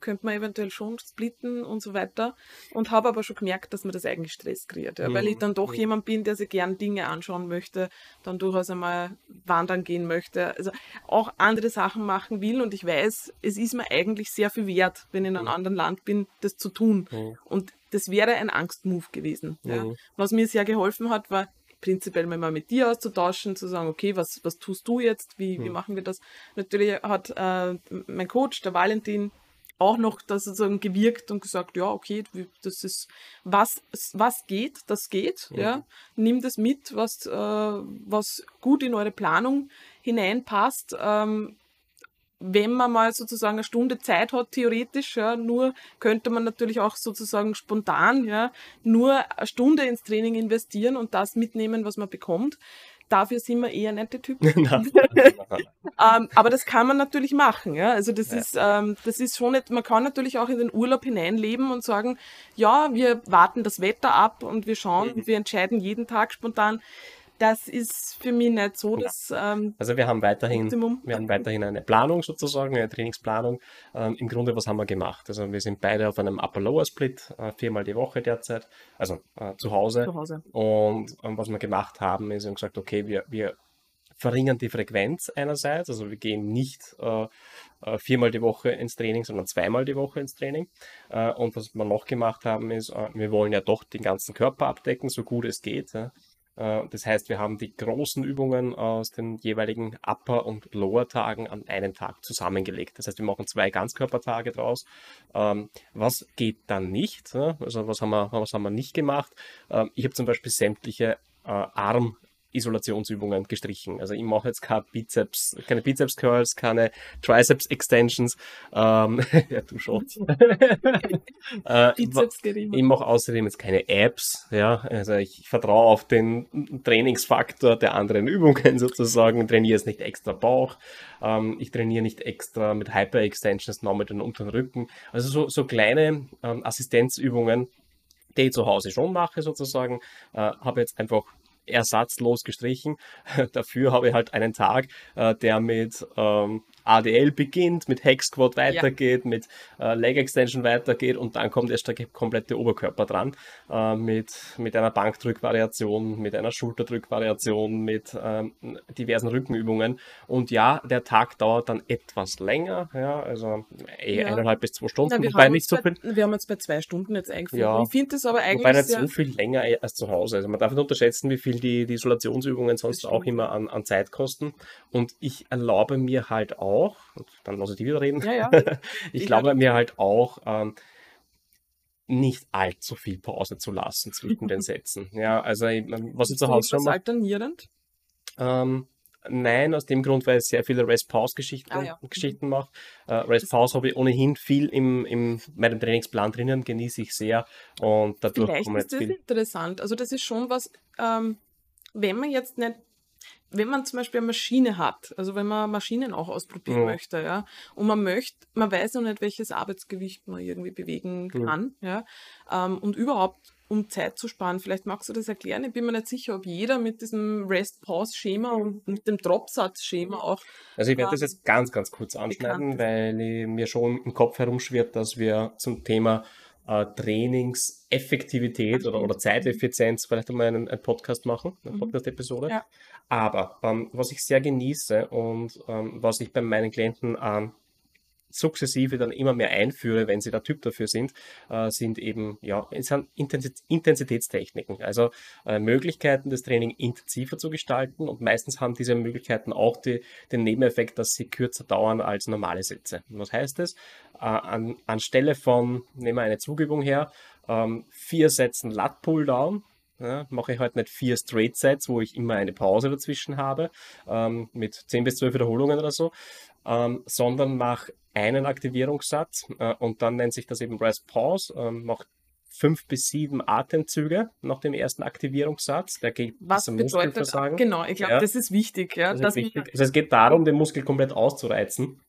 könnte man eventuell schon splitten und so weiter. Und habe aber schon gemerkt, dass mir das eigentlich Stress kreiert. Ja, mhm. Weil ich dann doch mhm. jemand bin, der sich gern Dinge anschauen möchte, dann durchaus einmal wandern gehen möchte, also auch andere Sachen machen will. Und ich weiß, es ist mir eigentlich sehr viel wert, wenn ich in einem mhm. anderen Land bin, das zu tun. Mhm. Und das wäre ein Angstmove gewesen. Ja. Mhm. Was mir sehr geholfen hat, war, prinzipiell mal mit dir auszutauschen, zu sagen, okay, was, was tust du jetzt, wie, wie machen wir das? Natürlich hat äh, mein Coach, der Valentin, auch noch da sozusagen gewirkt und gesagt, ja, okay, das ist, was, was geht, das geht, ja. ja. Nimm das mit, was, äh, was gut in eure Planung hineinpasst. Ähm, wenn man mal sozusagen eine Stunde Zeit hat, theoretisch, ja, nur könnte man natürlich auch sozusagen spontan, ja, nur eine Stunde ins Training investieren und das mitnehmen, was man bekommt. Dafür sind wir eher nette Typen. ähm, aber das kann man natürlich machen. Ja? Also das ja. ist, ähm, das ist schon nicht, man kann natürlich auch in den Urlaub hineinleben und sagen, ja, wir warten das Wetter ab und wir schauen, mhm. wir entscheiden jeden Tag spontan das ist für mich nicht so das. Ähm,
also wir haben weiterhin, Optimum. wir haben weiterhin eine Planung sozusagen, eine Trainingsplanung. Ähm, Im Grunde, was haben wir gemacht? Also wir sind beide auf einem Upper-Lower-Split, äh, viermal die Woche derzeit, also äh, zu Hause. Zu Hause. Und ähm, was wir gemacht haben, ist, wir haben gesagt, okay, wir, wir verringern die Frequenz einerseits, also wir gehen nicht äh, äh, viermal die Woche ins Training, sondern zweimal die Woche ins Training. Äh, und was wir noch gemacht haben, ist, äh, wir wollen ja doch den ganzen Körper abdecken, so gut es geht. Ja. Äh, das heißt, wir haben die großen Übungen aus den jeweiligen Upper- und Lower-Tagen an einem Tag zusammengelegt. Das heißt, wir machen zwei Ganzkörpertage draus. Ähm, was geht dann nicht? Also was haben wir, was haben wir nicht gemacht? Ähm, ich habe zum Beispiel sämtliche äh, Arm- Isolationsübungen gestrichen. Also ich mache jetzt keine Bizeps, keine Bizeps Curls, keine Triceps Extensions. Ähm, ja, du schon. äh, Bizeps gerieben. Ich mache außerdem jetzt keine Apps. Ja, also ich vertraue auf den Trainingsfaktor der anderen Übungen sozusagen. Ich trainiere jetzt nicht extra Bauch. Ähm, ich trainiere nicht extra mit Hyper Extensions noch mit den unteren Rücken. Also so, so kleine ähm, Assistenzübungen, die ich zu Hause schon mache sozusagen, äh, habe jetzt einfach ersatzlos gestrichen. Dafür habe ich halt einen Tag, äh, der mit ähm, ADL beginnt, mit Hex Squat weitergeht, ja. mit äh, Leg Extension weitergeht und dann kommt erst der komplette Oberkörper dran äh, mit, mit einer Bankdrückvariation, mit einer Schulterdrückvariation, mit ähm, diversen Rückenübungen. Und ja, der Tag dauert dann etwas länger, ja, also eh ja. eineinhalb bis zwei Stunden.
Na, wobei nicht so viel. Wir haben jetzt bei zwei Stunden jetzt eingeführt. Ja. Ich finde das aber eigentlich. Wobei
nicht so viel länger als zu Hause. Also man darf nicht unterschätzen, wie viel die, die Isolationsübungen sonst auch immer an, an Zeit kosten. Und ich erlaube mir halt auch, und dann lasse ich die wieder reden, ja, ja. ich, ich erlaube mir halt auch, ähm, nicht allzu viel Pause zu lassen zwischen den Sätzen. Ja, also was ich zu Hause schon
mache. alternierend?
Ähm, Nein, aus dem Grund, weil ich sehr viele Rest-Pause-Geschichten ah, ja. Geschichten mache. Äh, Rest-Pause habe ich ohnehin viel im, im meinem Trainingsplan drinnen, genieße ich sehr. Und dadurch
Vielleicht ist das viel interessant. Also das ist schon was, ähm, wenn man jetzt nicht wenn man zum Beispiel eine Maschine hat, also wenn man Maschinen auch ausprobieren mhm. möchte, ja, und man möchte, man weiß noch nicht, welches Arbeitsgewicht man irgendwie bewegen kann, mhm. ja, ähm, und überhaupt um Zeit zu sparen. Vielleicht magst du das erklären. Ich bin mir nicht sicher, ob jeder mit diesem Rest-Pause-Schema und mit dem Dropsatz-Schema auch.
Also ich werde das jetzt ganz, ganz kurz anschneiden, weil mir schon im Kopf herumschwirrt, dass wir zum Thema äh, Trainingseffektivität oder, oder Zeiteffizienz vielleicht einmal einen, einen Podcast machen, eine mhm. Podcast-Episode. Ja. Aber ähm, was ich sehr genieße und ähm, was ich bei meinen Klienten ähm, sukzessive dann immer mehr einführe, wenn sie der Typ dafür sind, äh, sind eben ja, es sind Intensitätstechniken, also äh, Möglichkeiten, das Training intensiver zu gestalten und meistens haben diese Möglichkeiten auch die, den Nebeneffekt, dass sie kürzer dauern als normale Sätze. Was heißt das? Äh, an, anstelle von, nehmen wir eine Zugübung her, ähm, vier Sätzen Lat Pull Down, ja, mache ich halt nicht vier Straight Sets, wo ich immer eine Pause dazwischen habe, ähm, mit 10 bis 12 Wiederholungen oder so, ähm, sondern mache einen Aktivierungssatz äh, und dann nennt sich das eben Rest Pause, ähm, mache fünf bis sieben Atemzüge nach dem ersten Aktivierungssatz. Der geht
Was zum Muskelversagen. Genau, ich glaube, ja. das ist wichtig. Ja,
das ist wichtig. Also es geht darum, den Muskel komplett auszureizen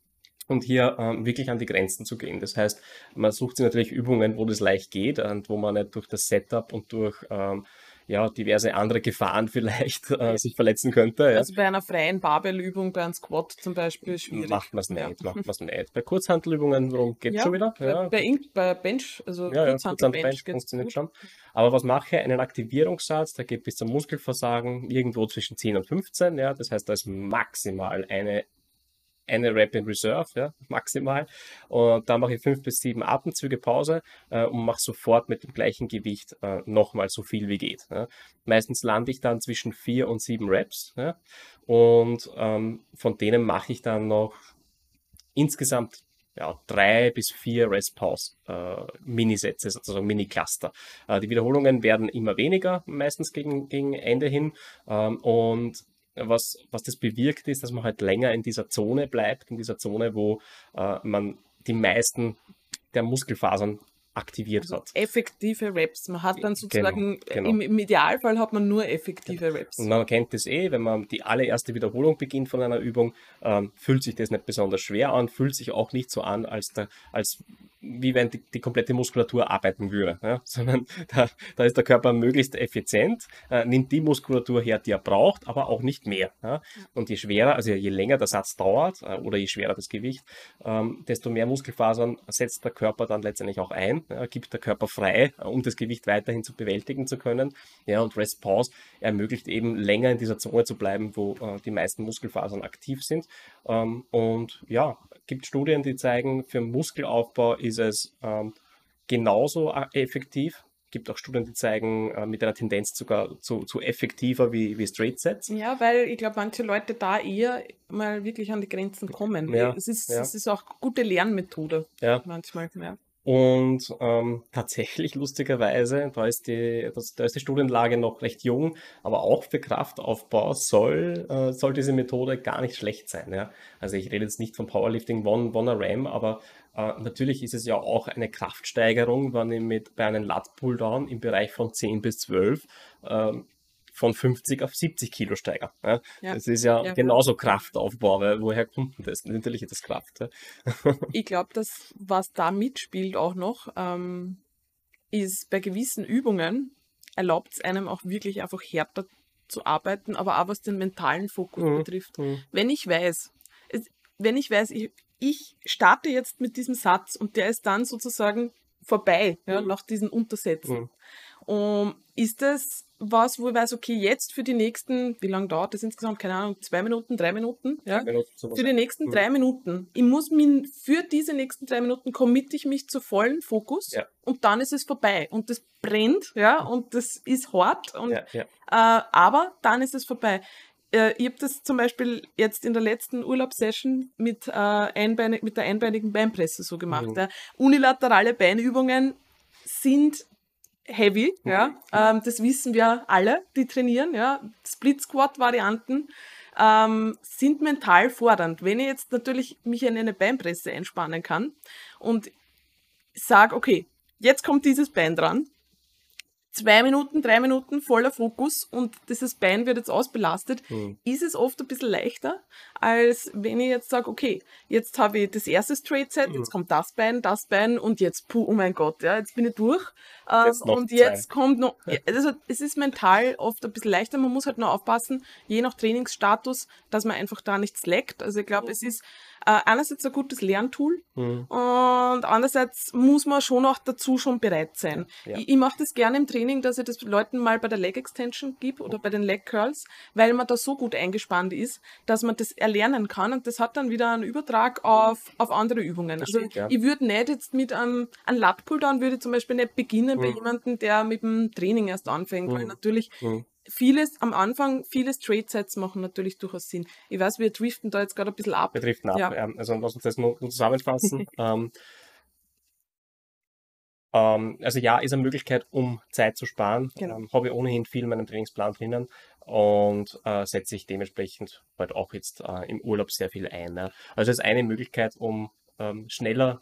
und hier ähm, wirklich an die Grenzen zu gehen. Das heißt, man sucht sich natürlich Übungen, wo das leicht geht und wo man nicht durch das Setup und durch ähm, ja, diverse andere Gefahren vielleicht äh, sich verletzen könnte. Ja.
Also bei einer freien Barbellübung, bei einem Squat zum Beispiel, schwierig.
Macht man es nicht, macht man es nicht. Bei Kurzhantelübungen, warum geht es ja, schon wieder?
Ja. Bei, bei, bei Bench, also ja, Kurzhantel-Bench
ja, funktioniert schon. Aber was mache ich? Einen Aktivierungssatz, der geht bis zum Muskelversagen irgendwo zwischen 10 und 15. Ja, das heißt, da ist maximal eine eine Rep in Reserve, ja, maximal. Und dann mache ich fünf bis sieben Atemzüge Pause äh, und mache sofort mit dem gleichen Gewicht äh, nochmal so viel wie geht. Ja. Meistens lande ich dann zwischen vier und sieben Reps. Ja. Und ähm, von denen mache ich dann noch insgesamt ja, drei bis vier Rest Pause äh, Minisätze, sozusagen Mini-Cluster. Äh, die Wiederholungen werden immer weniger, meistens gegen, gegen Ende hin. Ähm, und was, was das bewirkt, ist, dass man halt länger in dieser Zone bleibt, in dieser Zone, wo äh, man die meisten der Muskelfasern aktiviert also hat.
Effektive Raps. Man hat dann sozusagen, genau, genau. Im, Im, Idealfall hat man nur effektive genau. Raps.
Und man kennt das eh, wenn man die allererste Wiederholung beginnt von einer Übung, ähm, fühlt sich das nicht besonders schwer an, fühlt sich auch nicht so an, als, der, als wie wenn die, die komplette Muskulatur arbeiten würde, ja? sondern da, da ist der Körper möglichst effizient, äh, nimmt die Muskulatur her, die er braucht, aber auch nicht mehr. Ja? Und je schwerer, also je länger der Satz dauert äh, oder je schwerer das Gewicht, ähm, desto mehr Muskelfasern setzt der Körper dann letztendlich auch ein, ja? gibt der Körper frei, äh, um das Gewicht weiterhin zu bewältigen zu können. Ja, und Rest Pause ermöglicht eben länger in dieser Zone zu bleiben, wo äh, die meisten Muskelfasern aktiv sind. Ähm, und ja, gibt Studien, die zeigen, für Muskelaufbau ist es ähm, genauso äh, effektiv. Gibt auch Studien, die zeigen, äh, mit einer Tendenz sogar zu, zu effektiver wie, wie Straight Sets.
Ja, weil ich glaube, manche Leute da eher mal wirklich an die Grenzen kommen. Ja, es, ist, ja. es ist auch gute Lernmethode
ja.
manchmal. Ja.
Und ähm, tatsächlich lustigerweise, da ist, die, das, da ist die Studienlage noch recht jung, aber auch für Kraftaufbau soll, äh, soll diese Methode gar nicht schlecht sein. Ja? Also ich rede jetzt nicht von Powerlifting One, One RAM, aber äh, natürlich ist es ja auch eine Kraftsteigerung, wenn ich mit bei einem Lat Pulldown im Bereich von 10 bis 12 ähm, von 50 auf 70 Kilo steigern. Ja? Ja. Das ist ja, ja genauso Kraftaufbau, weil woher kommt denn das? Natürlich ist das Kraft. Ja?
ich glaube, dass was da mitspielt auch noch, ähm, ist bei gewissen Übungen erlaubt es einem auch wirklich einfach härter zu arbeiten, aber auch was den mentalen Fokus mhm. betrifft. Mhm. Wenn ich weiß, wenn ich weiß, ich, ich starte jetzt mit diesem Satz und der ist dann sozusagen vorbei, ja, nach diesen Untersätzen.
Mhm.
Um, ist das was, wo ich weiß, okay, jetzt für die nächsten, wie lange dauert das insgesamt? Keine Ahnung, zwei Minuten, drei Minuten? Ja?
Minuten.
Für die nächsten
Mhm.
drei Minuten. Ich muss mich, für diese nächsten drei Minuten committe ich mich zu vollen Fokus
Ja.
und dann ist es vorbei. Und das brennt, ja, und das ist hart und
ja, ja.
äh, aber dann ist es vorbei. Äh, ich habe das zum Beispiel jetzt in der letzten Urlaubssession mit, äh, Einbeine, mit der einbeinigen Beinpresse so gemacht.
Mhm.
Ja. Unilaterale Beinübungen sind heavy, ja. Ähm, das wissen wir alle, die trainieren, ja. Split Squat Varianten ähm, sind mental fordernd. Wenn ich jetzt natürlich mich in eine Beinpresse einspannen kann und sage, okay, jetzt kommt dieses Bein dran, zwei Minuten, drei Minuten voller Fokus und dieses Bein wird jetzt ausbelastet,
Mhm.
ist es oft ein bisschen leichter, als wenn ich jetzt sage, okay, jetzt habe ich das erste Straight Set, jetzt kommt das Bein, das Bein und jetzt, puh, oh mein Gott, ja, jetzt bin ich durch. Ähm,
Jetzt
und
zwei.
jetzt kommt noch, also es ist mental oft ein bisschen leichter, man muss halt nur aufpassen, je nach Trainingsstatus, dass man einfach da nicht slackt. Also ich glaube, es ist äh, einerseits ein gutes Lerntool
Mhm.
und andererseits muss man schon auch dazu schon bereit sein.
Ja.
Ich, ich mache das gerne im Training, dass ich das Leuten mal bei der Leg Extension gebe oder bei den Leg Curls, weil man da so gut eingespannt ist, dass man das erlernen kann und das hat dann wieder einen Übertrag auf, auf andere Übungen.
Das
Also
ja.
ich würde nicht jetzt mit einem, einem Lat-Pull-Down würde ich zum Beispiel nicht beginnen bei
Mhm.
jemandem, der mit dem Training erst anfängt, weil
Mhm.
natürlich
Mhm.
Vieles am Anfang, viele Straight Sets machen natürlich durchaus Sinn. Ich weiß, wir driften da jetzt gerade ein bisschen ab.
Wir driften ab.
Ja.
Ja. Also lass uns das nur, nur zusammenfassen. ähm, ähm, also ja, ist eine Möglichkeit, um Zeit zu sparen.
Genau.
Ähm, Habe ich ohnehin viel in meinem Trainingsplan drinnen und äh, setze ich dementsprechend halt auch jetzt äh, im Urlaub sehr viel ein. Ne? Also es ist eine Möglichkeit, um ähm, schneller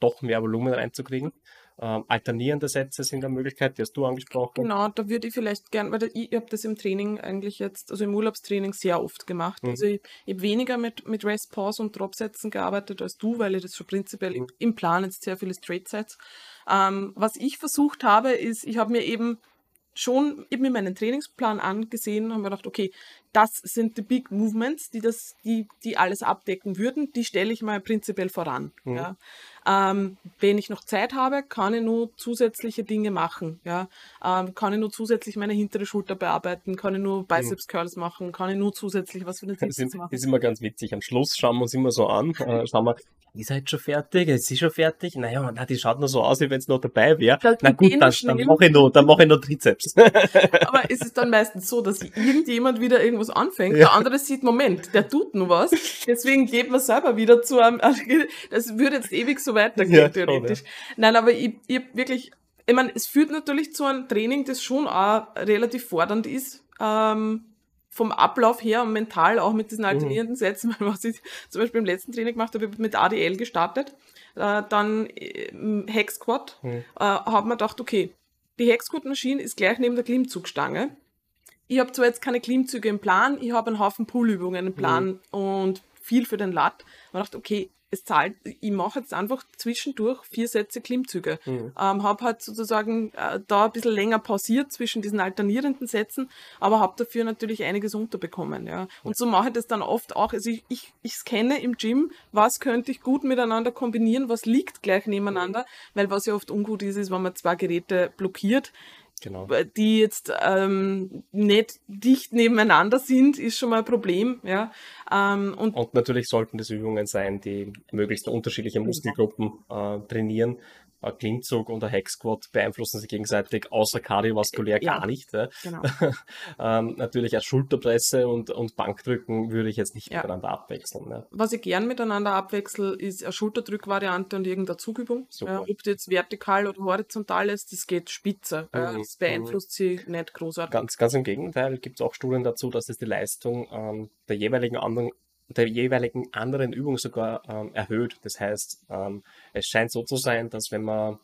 doch mehr Volumen reinzukriegen. Ähm, alternierende Sätze sind eine Möglichkeit, die hast du angesprochen.
Genau, da würde ich vielleicht gern, weil ich, ich habe das im Training eigentlich jetzt, also im Urlaubstraining sehr oft gemacht.
Mhm.
Also ich, ich habe weniger mit, mit Rest, Pause und Dropsätzen gearbeitet als du, weil ich das schon prinzipiell im,
Mhm.
im Plan jetzt sehr viele Straight Sets. Ähm, was ich versucht habe, ist, ich habe mir eben schon eben mir meinen Trainingsplan angesehen und habe mir gedacht, okay, das sind die Big Movements, die das, die, die alles abdecken würden, die stelle ich mal prinzipiell voran.
Mhm.
Ja. Ähm, wenn ich noch Zeit habe, kann ich nur zusätzliche Dinge machen. Ja. Ähm, kann ich nur zusätzlich meine hintere Schulter bearbeiten, kann ich nur Biceps Curls machen, kann ich nur zusätzlich was für den
Das ist,
Trizeps machen.
ist immer ganz witzig. Am Schluss schauen wir uns immer so an. Äh, schauen wir, ist er jetzt schon fertig? Ist sie schon fertig? Naja, na, die schaut nur so aus, wie wenn es noch dabei wäre. Na gut, dann, dann mache ich noch, dann mache ich noch Trizeps.
Aber es ist dann meistens so, dass irgendjemand wieder irgendwas anfängt,
Ja.
der andere sieht, Moment, der tut nur was, deswegen geht man selber wieder zu einem, das würde jetzt ewig so weitergehen,
Ja, schon,
theoretisch. Nein, aber ich, ich wirklich, ich meine, es führt natürlich zu einem Training, das schon auch relativ fordernd ist, ähm, vom Ablauf her und mental auch mit diesen alternierenden Sätzen, weil was ich zum Beispiel im letzten Training gemacht habe, ich mit ADL gestartet, äh, dann äh, Hex Squat,
Mhm.
äh, habe mir gedacht, okay, die Hexquad-Maschine ist gleich neben der Klimmzugstange. Ich habe zwar jetzt keine Klimmzüge im Plan, ich habe einen Haufen Pullübungen im Plan und viel für den Lat. Ich dachte, okay, es zahlt, ich mache jetzt einfach zwischendurch vier Sätze Klimmzüge.
Mhm.
Ähm, habe halt sozusagen äh, da ein bisschen länger pausiert zwischen diesen alternierenden Sätzen, aber habe dafür natürlich einiges unterbekommen. Ja. Und so mache ich das dann oft auch. Also ich, ich, ich scanne im Gym, was könnte ich gut miteinander kombinieren, was liegt gleich nebeneinander, weil was ja oft ungut ist, ist, wenn man zwei Geräte blockiert,
genau.
die jetzt ähm, nicht dicht nebeneinander sind, ist schon mal ein Problem. Ja. Ähm, und
Und natürlich sollten das Übungen sein, die möglichst unterschiedliche Muskelgruppen äh, trainieren. Ein Klimmzug und ein Hack Squat beeinflussen sich gegenseitig, außer kardiovaskulär
Ja.
gar nicht. Ja.
genau.
ähm, natürlich auch Schulterpresse und, und Bankdrücken würde ich jetzt nicht
Ja.
miteinander abwechseln. Ne?
Was ich gern miteinander abwechsel, ist eine Schulterdrückvariante und irgendeine Zugübung.
Super.
Ob die jetzt vertikal oder horizontal ist, das geht spitze.
Mhm,
das beeinflusst sie nicht großartig.
Ganz, ganz im Gegenteil, gibt es auch Studien dazu, dass es die Leistung ähm, der jeweiligen anderen der jeweiligen anderen Übung sogar ähm, erhöht. Das heißt, ähm, es scheint so zu sein, dass wenn man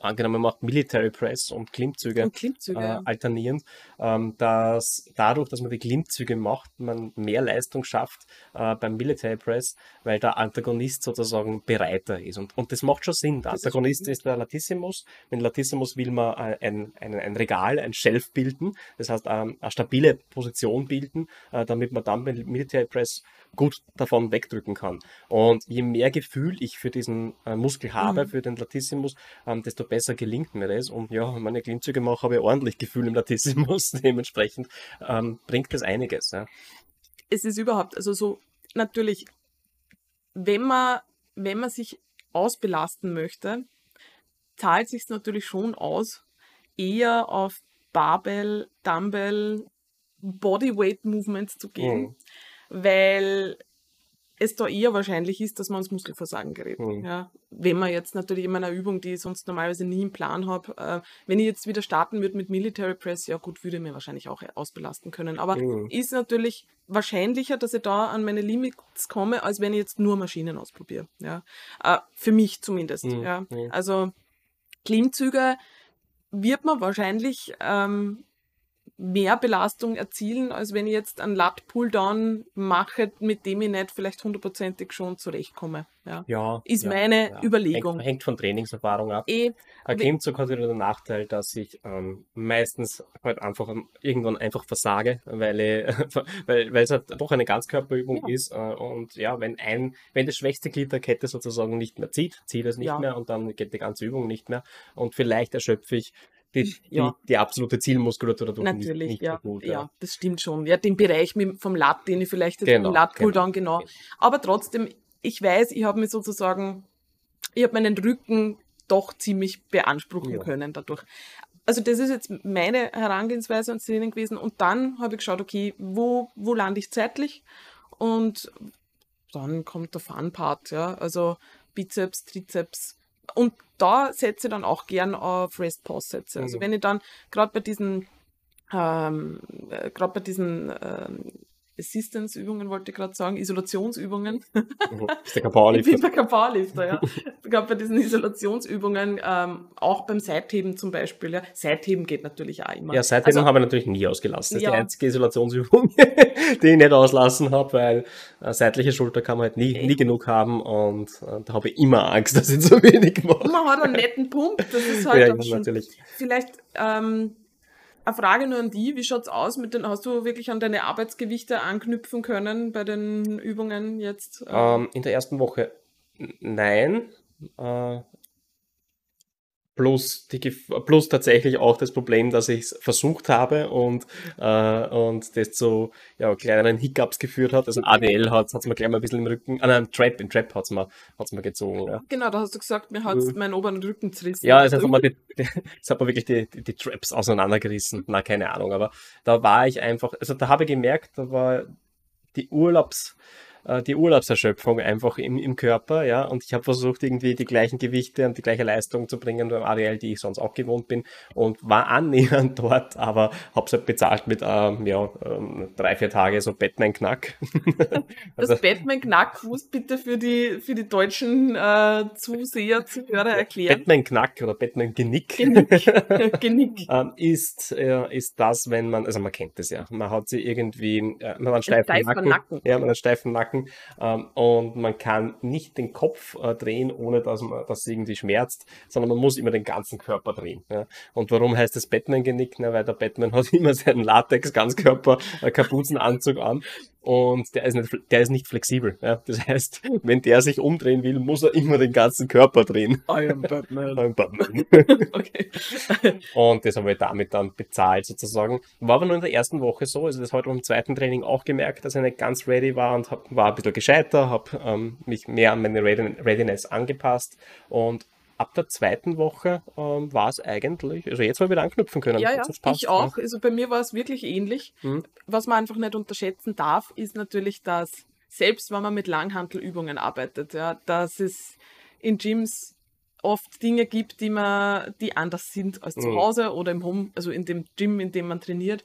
angenommen, man macht Military Press und Klimmzüge,
Und Klimmzüge.
äh,
ja.
alternierend, ähm, dass dadurch, dass man die Klimmzüge macht, man mehr Leistung schafft äh, beim Military Press, weil der Antagonist sozusagen bereiter ist. Und, und das macht schon Sinn. Der
Das ist
Antagonist
stimmt.
ist der Latissimus. Mit Latissimus will man ein, ein, ein, ein Regal, ein Shelf bilden, das heißt ähm, eine stabile Position bilden, äh, damit man dann beim Military Press gut davon wegdrücken kann. Und je mehr Gefühl ich für diesen äh, Muskel habe,
Mhm.
für den Latissimus, ähm, desto besser gelingt mir das. Und ja, wenn meine Klimmzüge mache, habe ich ordentlich Gefühl im Latissimus. Dementsprechend ähm, bringt das einiges. Ja.
es ist überhaupt, also so natürlich, wenn man, wenn man sich ausbelasten möchte, zahlt sich natürlich schon aus, eher auf Barbell, Dumbbell, Bodyweight Movements zu gehen,
Mhm.
Weil es da eher wahrscheinlich ist, dass man ans Muskelversagen gerät.
Mhm.
Ja, wenn man jetzt natürlich in meiner Übung, die ich sonst normalerweise nie im Plan habe, äh, wenn ich jetzt wieder starten würde mit Military Press, ja gut, würde ich mir wahrscheinlich auch ausbelasten können. Aber
Mhm.
ist natürlich wahrscheinlicher, dass ich da an meine Limits komme, als wenn ich jetzt nur Maschinen ausprobiere. Ja. Äh, für mich zumindest.
Mhm.
Ja.
Mhm.
Also Klimmzüge wird man wahrscheinlich ähm, mehr Belastung erzielen, als wenn ich jetzt einen Lat-Pull-Down mache, mit dem ich nicht vielleicht hundertprozentig schon zurechtkomme. Ja.
Ja,
Ist
ja,
meine
ja.
Überlegung.
Hängt, hängt von Trainingserfahrung ab. Ein
Wie-
Klimmzug hat wieder den Nachteil, dass ich ähm, meistens halt einfach irgendwann einfach versage, weil, ich, weil, weil es halt doch eine Ganzkörperübung ist. Äh, und ja, wenn ein, wenn das schwächste Glied der Kette sozusagen nicht mehr zieht, zieht es nicht mehr und dann geht die ganze Übung nicht mehr. Und vielleicht erschöpfe ich die,
Ja.
die, absolute Zielmuskulatur dadurch
Natürlich,
nicht, nicht
ja,
gut.
ja, das stimmt schon. Ja, den Bereich vom Lat, den ich vielleicht jetzt
Genau,
im Lat-Pull-Down genau.
genau.
Aber trotzdem, ich weiß, ich habe mir sozusagen, ich habe meinen Rücken doch ziemlich beanspruchen
Ja.
können dadurch. Also das ist jetzt meine Herangehensweise ans Training gewesen. Und dann habe ich geschaut, okay, wo, wo lande ich zeitlich? Und dann kommt der Fun-Part, ja. Also Bizeps, Trizeps. Und da setze ich dann auch gern auf Rest-Pause-Sätze. Also
Mhm.
wenn ich dann gerade bei diesen ähm, äh, gerade bei diesen ähm, Assistance-Übungen, wollte ich gerade sagen, Isolationsübungen.
Mhm. Bist du kein
Ich bin kein Powerlifter, ja. gerade bei diesen Isolationsübungen, ähm, auch beim Seitheben zum Beispiel. Ja. Seitheben geht natürlich auch immer.
Ja, seitdem
Also-
habe ich natürlich nie ausgelassen. Das ist
Ja.
die einzige Isolationsübung, die ich nicht auslassen habe, weil äh, seitliche Schulter kann man halt nie, nie genug haben und äh, da habe ich immer Angst, dass ich zu wenig mache.
Man hat einen netten Pump, das ist halt
Ja,
auch schon
natürlich.
Vielleicht ähm, eine Frage nur an die, wie schaut's aus mit den, hast du wirklich an deine Arbeitsgewichte anknüpfen können bei den Übungen jetzt?
Ähm, in der ersten Woche nein. Äh, plus, die, plus tatsächlich auch das Problem, dass ich es versucht habe und, äh, und das zu ja, kleineren Hiccups geführt hat. Also ein ADL hat es mir gleich mal ein bisschen im Rücken, ah nein, Trap, im Trap hat es mir, hat's mir gezogen. Ja.
Genau, da hast du gesagt, mir hat's
Mhm.
meinen oberen Rücken zerrissen.
Ja, es hat mir, die, die, es hat mir wirklich die, die, die Traps auseinandergerissen. Na, keine Ahnung, aber da war ich einfach, also da habe ich gemerkt, da war die Urlaubs, äh, die Urlaubserschöpfung einfach im, im Körper, ja, und ich habe versucht, irgendwie die gleichen Gewichte und die gleiche Leistung zu bringen beim ADL, die ich sonst auch gewohnt bin, und war annähernd dort, aber hab's halt bezahlt mit, ähm, ja, ähm, drei, vier Tage so Batman-Knack.
Das
Also-
Batman-Knack musst bitte für die, für die deutschen äh, Zuseher, Zuhörer erklären.
Batman-Knack oder Batman-Genick.
Genick. Genick.
ähm, ist, äh, ist das, wenn man, also man kennt das ja, man hat sie irgendwie, äh, man hat einen steifen Nacken,
Nacken.
Ja, man hat einen steifen Nacken ähm, und man kann nicht den Kopf äh, drehen, ohne dass man das irgendwie schmerzt, sondern man muss immer den ganzen Körper drehen. Ja. Und warum heißt das Batman-Genick? Weil der Batman hat immer seinen Latex-Ganzkörper-Kapuzenanzug an und der ist nicht, der ist nicht flexibel. Ja. Das heißt, wenn der sich umdrehen will, muss er immer den ganzen Körper drehen.
I am Batman.
Beim Batman.
Okay.
Und das habe ich damit dann bezahlt sozusagen. War aber nur in der ersten Woche so. Also das heute beim zweiten Training auch gemerkt, dass ich nicht ganz ready war und hab, war ein bisschen gescheiter, habe ähm, mich mehr an meine Readi- Readiness angepasst. Und ab der zweiten Woche ähm, war es eigentlich, also jetzt mal wieder anknüpfen können.
Ja, ja, ich auch. Also bei mir war es wirklich ähnlich.
Mhm.
Was man einfach nicht unterschätzen darf, ist natürlich, dass selbst wenn man mit Langhantelübungen arbeitet, ja, dass es in Gyms oft Dinge gibt, die man, die anders sind als zu
Mhm.
Hause oder im Home, also in dem Gym, in dem man trainiert,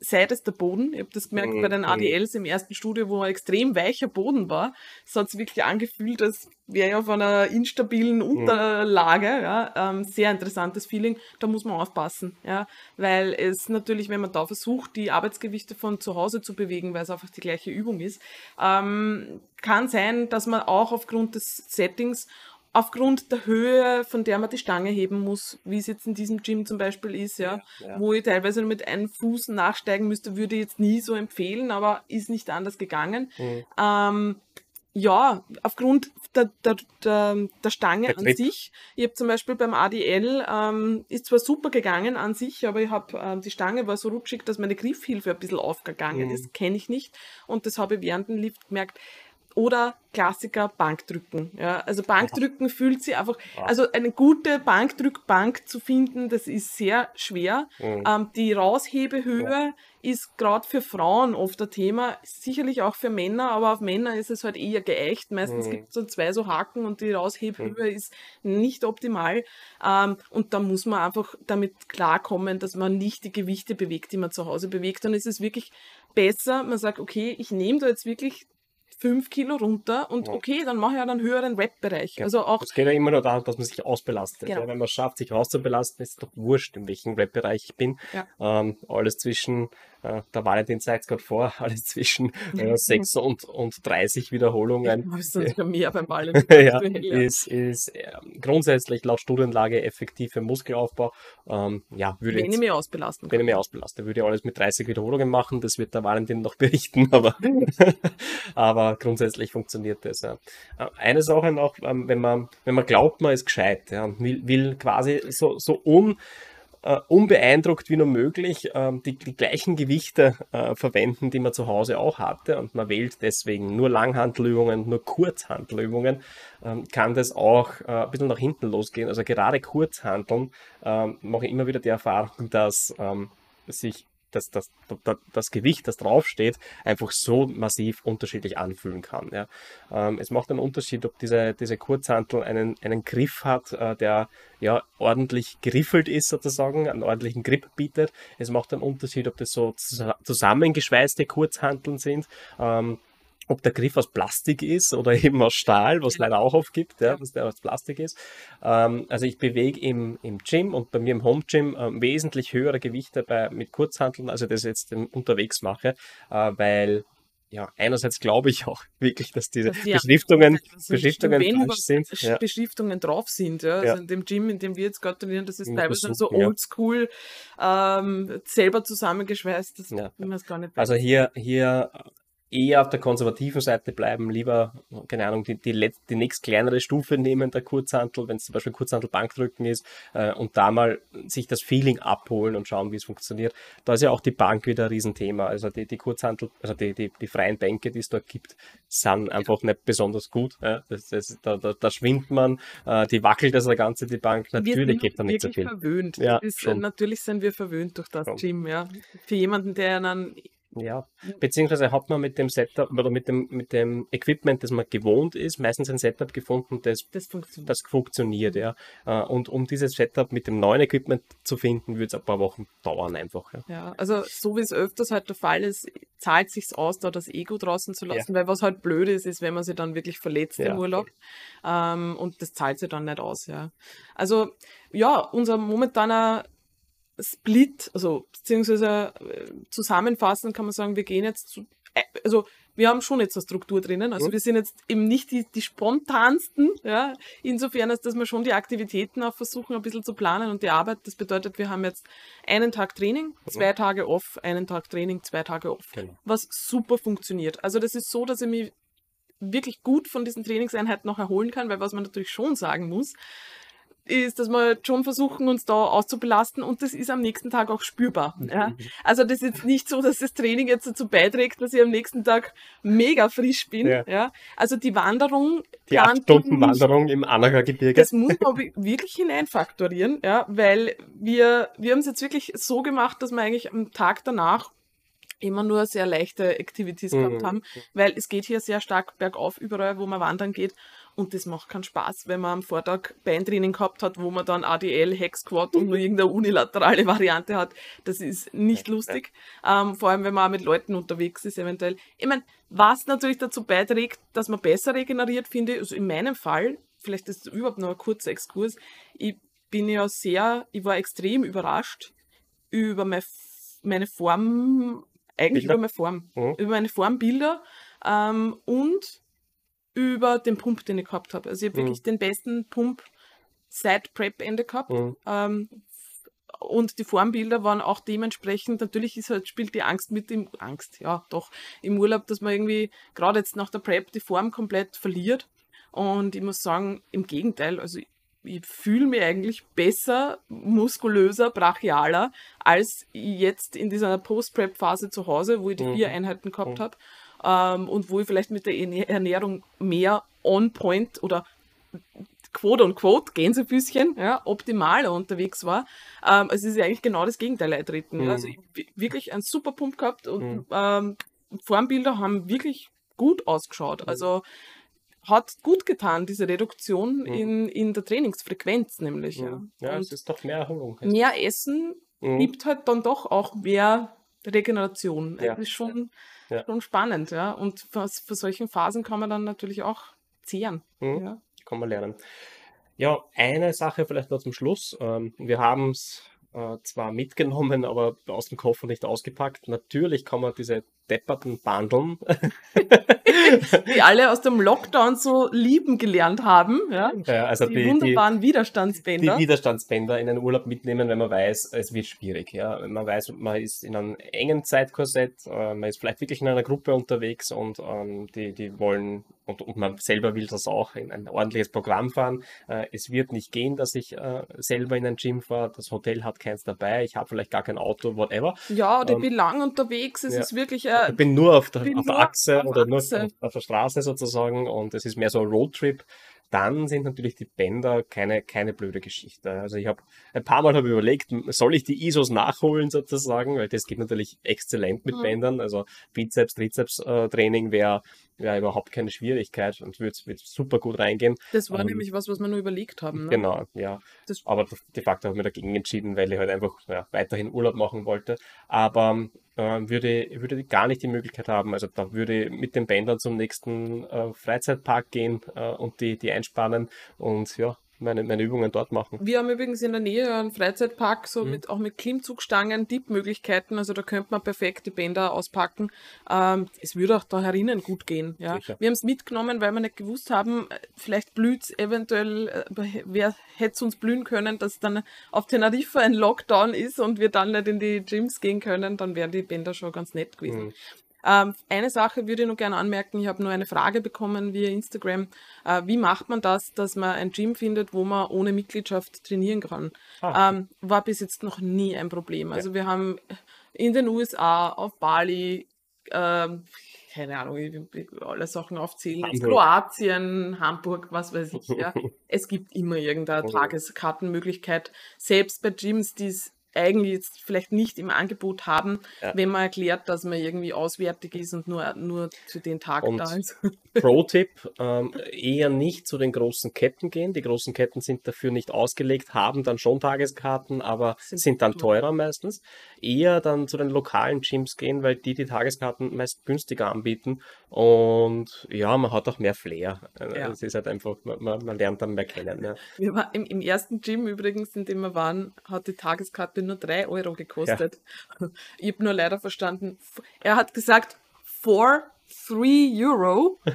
sei das der Boden. Ich habe das gemerkt bei den
Mhm.
ADLs im ersten Studio, wo ein extrem weicher Boden war. Es hat sich wirklich angefühlt, als wäre ich auf einer instabilen Unterlage. Ja, ähm, sehr interessantes Feeling. Da muss man aufpassen, ja, weil es natürlich, wenn man da versucht, die Arbeitsgewichte von zu Hause zu bewegen, weil es einfach die gleiche Übung ist, ähm, kann sein, dass man auch aufgrund des Settings aufgrund der Höhe, von der man die Stange heben muss, wie es jetzt in diesem Gym zum Beispiel ist, ja,
Ja.
wo ich teilweise nur mit einem Fuß nachsteigen müsste, würde ich jetzt nie so empfehlen, aber ist nicht anders gegangen.
Mhm.
Ähm, ja, aufgrund der, der, der, der Stange
Der
an sich. Ich habe zum Beispiel beim ADL, ähm, ist zwar super gegangen an sich, aber ich habe ähm, die Stange war so rutschig, dass meine Griffhilfe ein bisschen aufgegangen
Mhm.
ist. Kenne ich nicht. Und das habe ich während dem Lift gemerkt. Oder Klassiker Bankdrücken. Ja, also Bankdrücken fühlt sich einfach, also eine gute Bankdrückbank zu finden, das ist sehr schwer.
Mhm.
Ähm, die Raushebehöhe ist gerade für Frauen oft ein Thema, sicherlich auch für Männer, aber auf Männer ist es halt eher geeicht. Meistens
Mhm.
gibt es so zwei so Haken und die Raushebehöhe ist nicht optimal. Ähm, und da muss man einfach damit klarkommen, dass man nicht die Gewichte bewegt, die man zu Hause bewegt. Dann ist es wirklich besser, man sagt, okay, ich nehme da jetzt wirklich fünf Kilo runter und
Ja.
okay, dann mache ich halt einen höheren Rep-Bereich.
Ja.
Also auch
Es geht ja immer nur darum, dass man sich ausbelastet.
Genau.
Ja, wenn man es schafft, sich auszubelasten, ist es doch wurscht, in welchem Webbereich ich bin.
Ja.
Ähm, alles zwischen, äh, der Valentin zeigt es gerade vor, alles zwischen äh, 6 und, und 30 Wiederholungen.
das ist sogar mehr beim Ball.
ja, ist, ist ähm, grundsätzlich laut Studienlage effektiv für Muskelaufbau. Ähm, ja, würde
Wenn
jetzt
ich mich ausbelasten
wenn
kann.
ich mich ausbelaste, würde ich alles mit 30 Wiederholungen machen. Das wird der Valentin noch berichten, aber, aber grundsätzlich funktioniert das. Ja. Äh, Eine Sache noch, ähm, wenn man, wenn man glaubt, man ist gescheit ja, und will, will quasi so, so un, äh, unbeeindruckt wie nur möglich ähm, die, die gleichen Gewichte äh, verwenden, die man zu Hause auch hatte und man wählt deswegen nur Langhantelübungen, nur Kurzhantelübungen, ähm, kann das auch ein bisschen nach hinten losgehen. Also gerade Kurzhanteln ähm, mache ich immer wieder die Erfahrung, dass sich das, das, das, das Gewicht, das draufsteht, einfach so massiv unterschiedlich anfühlen kann. Ja. Ähm, es macht einen Unterschied, ob diese, diese Kurzhantel einen, einen Griff hat, äh, der ja ordentlich geriffelt ist, sozusagen, einen ordentlichen Grip bietet. Es macht einen Unterschied, ob das so zus- zusammengeschweißte Kurzhanteln sind. Ähm, ob der Griff aus Plastik ist oder eben aus Stahl, was leider auch oft gibt, ja,
Ja.
dass der aus Plastik ist. Ähm, also ich bewege im, im Gym und bei mir im Home Gym ähm, wesentlich höhere Gewichte bei, mit Kurzhanteln, als ich das jetzt unterwegs mache, äh, weil ja, einerseits glaube ich auch wirklich, dass diese
Dass die
Beschriftungen,
dass
Beschriftungen falsch sind. Ja.
Beschriftungen drauf sind. Ja?
Ja.
Also in dem Gym, in dem wir jetzt gerade trainieren, das ist
Muss
teilweise so
suchen, ja.
oldschool, ähm, selber zusammengeschweißt, das
Ja.
will man es gar nicht
Also hier, hier eher auf der konservativen Seite bleiben, lieber, keine Ahnung, die, die, die nächst kleinere Stufe nehmen der Kurzhantel, wenn es zum Beispiel Kurzhantel Bankdrücken ist, äh, und da mal sich das Feeling abholen und schauen, wie es funktioniert. Da ist ja auch die Bank wieder ein Riesenthema. Also die, die Kurzhantel, also die, die, die freien Bänke, die es dort gibt, sind einfach nicht besonders gut. Ja. Das, das, da, da, da schwimmt man, äh, die wackelt also der ganze die Bank. Natürlich gibt da nicht so viel.
verwöhnt.
Ja,
das ist, natürlich sind wir verwöhnt durch das
Schon.
Gym, ja. Für jemanden, der dann
Ja, beziehungsweise hat man mit dem Setup oder mit dem, mit dem Equipment, das man gewohnt ist, meistens ein Setup gefunden, das,
das funktioniert.
das funktioniert, ja. Äh, Und um dieses Setup mit dem neuen Equipment zu finden, wird es ein paar Wochen dauern einfach, ja.
Ja, also so wie es öfters halt der Fall ist, zahlt sich's aus, da das Ego draußen zu lassen, weil was halt blöd ist, ist, wenn man sich dann wirklich verletzt
Ja.
im Urlaub ähm, und das zahlt sich dann nicht aus, ja. Also ja, unser momentaner Split, also beziehungsweise äh, zusammenfassend kann man sagen, wir gehen jetzt zu, äh, also wir haben schon jetzt eine Struktur drinnen, also
Mhm.
wir sind jetzt eben nicht die, die spontansten, ja, insofern, als dass wir schon die Aktivitäten auch versuchen ein bisschen zu planen und die Arbeit, das bedeutet, wir haben jetzt einen Tag Training, zwei Tage off, einen Tag Training, zwei Tage off,
Genau.
was super funktioniert. Also das ist so, dass ich mich wirklich gut von diesen Trainingseinheiten noch erholen kann, weil was man natürlich schon sagen muss, ist, dass wir schon versuchen, uns da auszubelasten und das ist am nächsten Tag auch spürbar. Ja? Also das ist jetzt nicht so, dass das Training jetzt dazu beiträgt, dass ich am nächsten Tag mega frisch bin.
Ja.
Ja? Also die Wanderung,
Die acht Stunden Wanderung im Anaga-Gebirge.
das muss man wi- wirklich hineinfaktorieren, ja, weil wir, wir haben es jetzt wirklich so gemacht, dass wir eigentlich am Tag danach immer nur sehr leichte Activities
Mhm.
gehabt haben, weil es geht hier sehr stark bergauf überall, wo man wandern geht. Und das macht keinen Spaß, wenn man am Vortag Beintraining gehabt hat, wo man dann ADL, Hex Squat und nur irgendeine unilaterale Variante hat. Das ist nicht lustig. Ähm, vor allem, wenn man auch mit Leuten unterwegs ist, eventuell. Ich meine, was natürlich dazu beiträgt, dass man besser regeneriert, finde ich, also in meinem Fall, vielleicht ist es überhaupt noch ein kurzer Exkurs, ich bin ja sehr, ich war extrem überrascht über meine, meine Form, eigentlich
Bilder?
über meine Form,
Mhm.
über meine Formbilder ähm, und über den Pump, den ich gehabt habe. Also ich habe
Mhm.
wirklich den besten Pump seit Prep-Ende gehabt.
Mhm.
Ähm, und die Formbilder waren auch dementsprechend, natürlich ist halt, spielt die Angst mit im, Angst, ja, doch, im Urlaub, dass man irgendwie, gerade jetzt nach der Prep, die Form komplett verliert. Und ich muss sagen, im Gegenteil, also ich, ich fühle mich eigentlich besser, muskulöser, brachialer, als jetzt in dieser Post-Prep-Phase zu Hause, wo ich die
Mhm.
vier Einheiten gehabt
Mhm.
habe ähm, und wo ich vielleicht mit der Ernährung mehr on point oder quote und quote Gänsefüßchen, ja, optimaler unterwegs war. Ähm, es ist ja eigentlich genau das Gegenteil eintreten.
Mhm.
Also ich, wi- wirklich einen super Pump gehabt und
Mhm.
ähm, Formbilder haben wirklich gut ausgeschaut.
Mhm.
Also hat gut getan, diese Reduktion
Mhm.
in, in der Trainingsfrequenz nämlich. Ja.
Mhm. Ja, es ist doch mehr Erholung.
mehr Essen
Mhm.
gibt halt dann doch auch mehr Regeneration.
Ja.
Das ist schon,
Ja.
schon spannend, ja. Und für, für solchen Phasen kann man dann natürlich auch zehren.
Mhm.
Ja.
Kann man lernen. Ja, eine Sache vielleicht noch zum Schluss. Ähm, wir haben es äh, zwar mitgenommen, aber aus dem Koffer nicht ausgepackt. Natürlich kann man diese depperten Bandeln.
Die alle aus dem Lockdown so lieben gelernt haben, ja.
äh, also
Die,
die, die,
wunderbaren
die
Widerstandsbänder.
Widerstandsbänder in den Urlaub mitnehmen, wenn man weiß, es wird schwierig. Ja? Man weiß, man ist in einem engen Zeitkorsett, äh, man ist vielleicht wirklich in einer Gruppe unterwegs und ähm, die, die wollen, und, und man selber will das auch, in ein ordentliches Programm fahren. Äh, es wird nicht gehen, dass ich äh, selber in ein Gym fahre, das Hotel hat keins dabei, ich habe vielleicht gar kein Auto, whatever.
ja, oder ich
ähm,
bin lang unterwegs. Es
ja.
ist wirklich äh,
Ich bin nur auf der, auf der
nur
Achse
auf
oder nur
Achse.
auf, auf der Straße sozusagen und es ist mehr so ein Roadtrip. Dann sind natürlich die Bänder keine, keine blöde Geschichte. Also ich habe ein paar Mal habe ich überlegt, soll ich die ISOs nachholen sozusagen, weil das geht natürlich exzellent mit
Mhm.
Bändern. Also Bizeps, Trizeps äh, Training wäre wäre überhaupt keine Schwierigkeit und würde wird super gut reingehen.
das war
ähm,
nämlich was, was wir nur überlegt haben. Ne?
Genau, ja.
Das-
Aber de facto habe ich mich dagegen entschieden, weil ich halt einfach ja, weiterhin Urlaub machen wollte. Aber ähm, würde, würde gar nicht die Möglichkeit haben. Also da würde ich mit den Bändern zum nächsten äh, Freizeitpark gehen äh, und die, die einspannen und ja, meine, meine Übungen dort machen.
Wir haben übrigens in der Nähe einen Freizeitpark, so
Mhm.
mit, auch mit Klimmzugstangen, Dip-Möglichkeiten. Also da könnte man perfekt die Bänder auspacken. Ähm, es würde auch da herinnen gut gehen. Ja.
Sicher.
Wir haben es mitgenommen, weil wir nicht gewusst haben, äh, vielleicht blüht es eventuell, äh, wer hätte es uns blühen können, dass dann auf Teneriffa ein Lockdown ist und wir dann nicht in die Gyms gehen können, dann wären die Bänder schon ganz nett gewesen.
Mhm.
Ähm, eine Sache würde ich noch gerne anmerken. Ich habe nur eine Frage bekommen via Instagram. Äh, wie macht man das, dass man ein Gym findet, wo man ohne Mitgliedschaft trainieren kann?
Ah.
Ähm, war bis jetzt noch nie ein Problem. Also wir haben in den USA, auf Bali, ähm, keine Ahnung, ich will alle Sachen aufzählen.
Hamburg.
Kroatien, Hamburg, was weiß ich. Ja. es gibt immer irgendeine. Tageskartenmöglichkeit. Selbst bei Gyms, die es eigentlich jetzt vielleicht nicht im Angebot haben,
Ja.
wenn man erklärt, dass man irgendwie auswärtig ist und nur, nur für den Tag
Und
da ist.
Pro-Tipp, ähm, eher nicht zu den großen Ketten gehen. Die großen Ketten sind dafür nicht ausgelegt, haben dann schon Tageskarten, aber
Sind
sind, dann teurer meistens. Eher dann zu den lokalen Gyms gehen, weil die die Tageskarten meist günstiger anbieten. Und ja, man hat auch mehr Flair. Äh,
Ja.
Es ist halt einfach, man, man man lernt dann mehr kennen. Ja.
Wir waren im, im ersten Gym übrigens, in dem wir waren, hat die Tageskarte nur 3 Euro gekostet. Ich habe nur leider verstanden, er hat gesagt, for 3 Euro.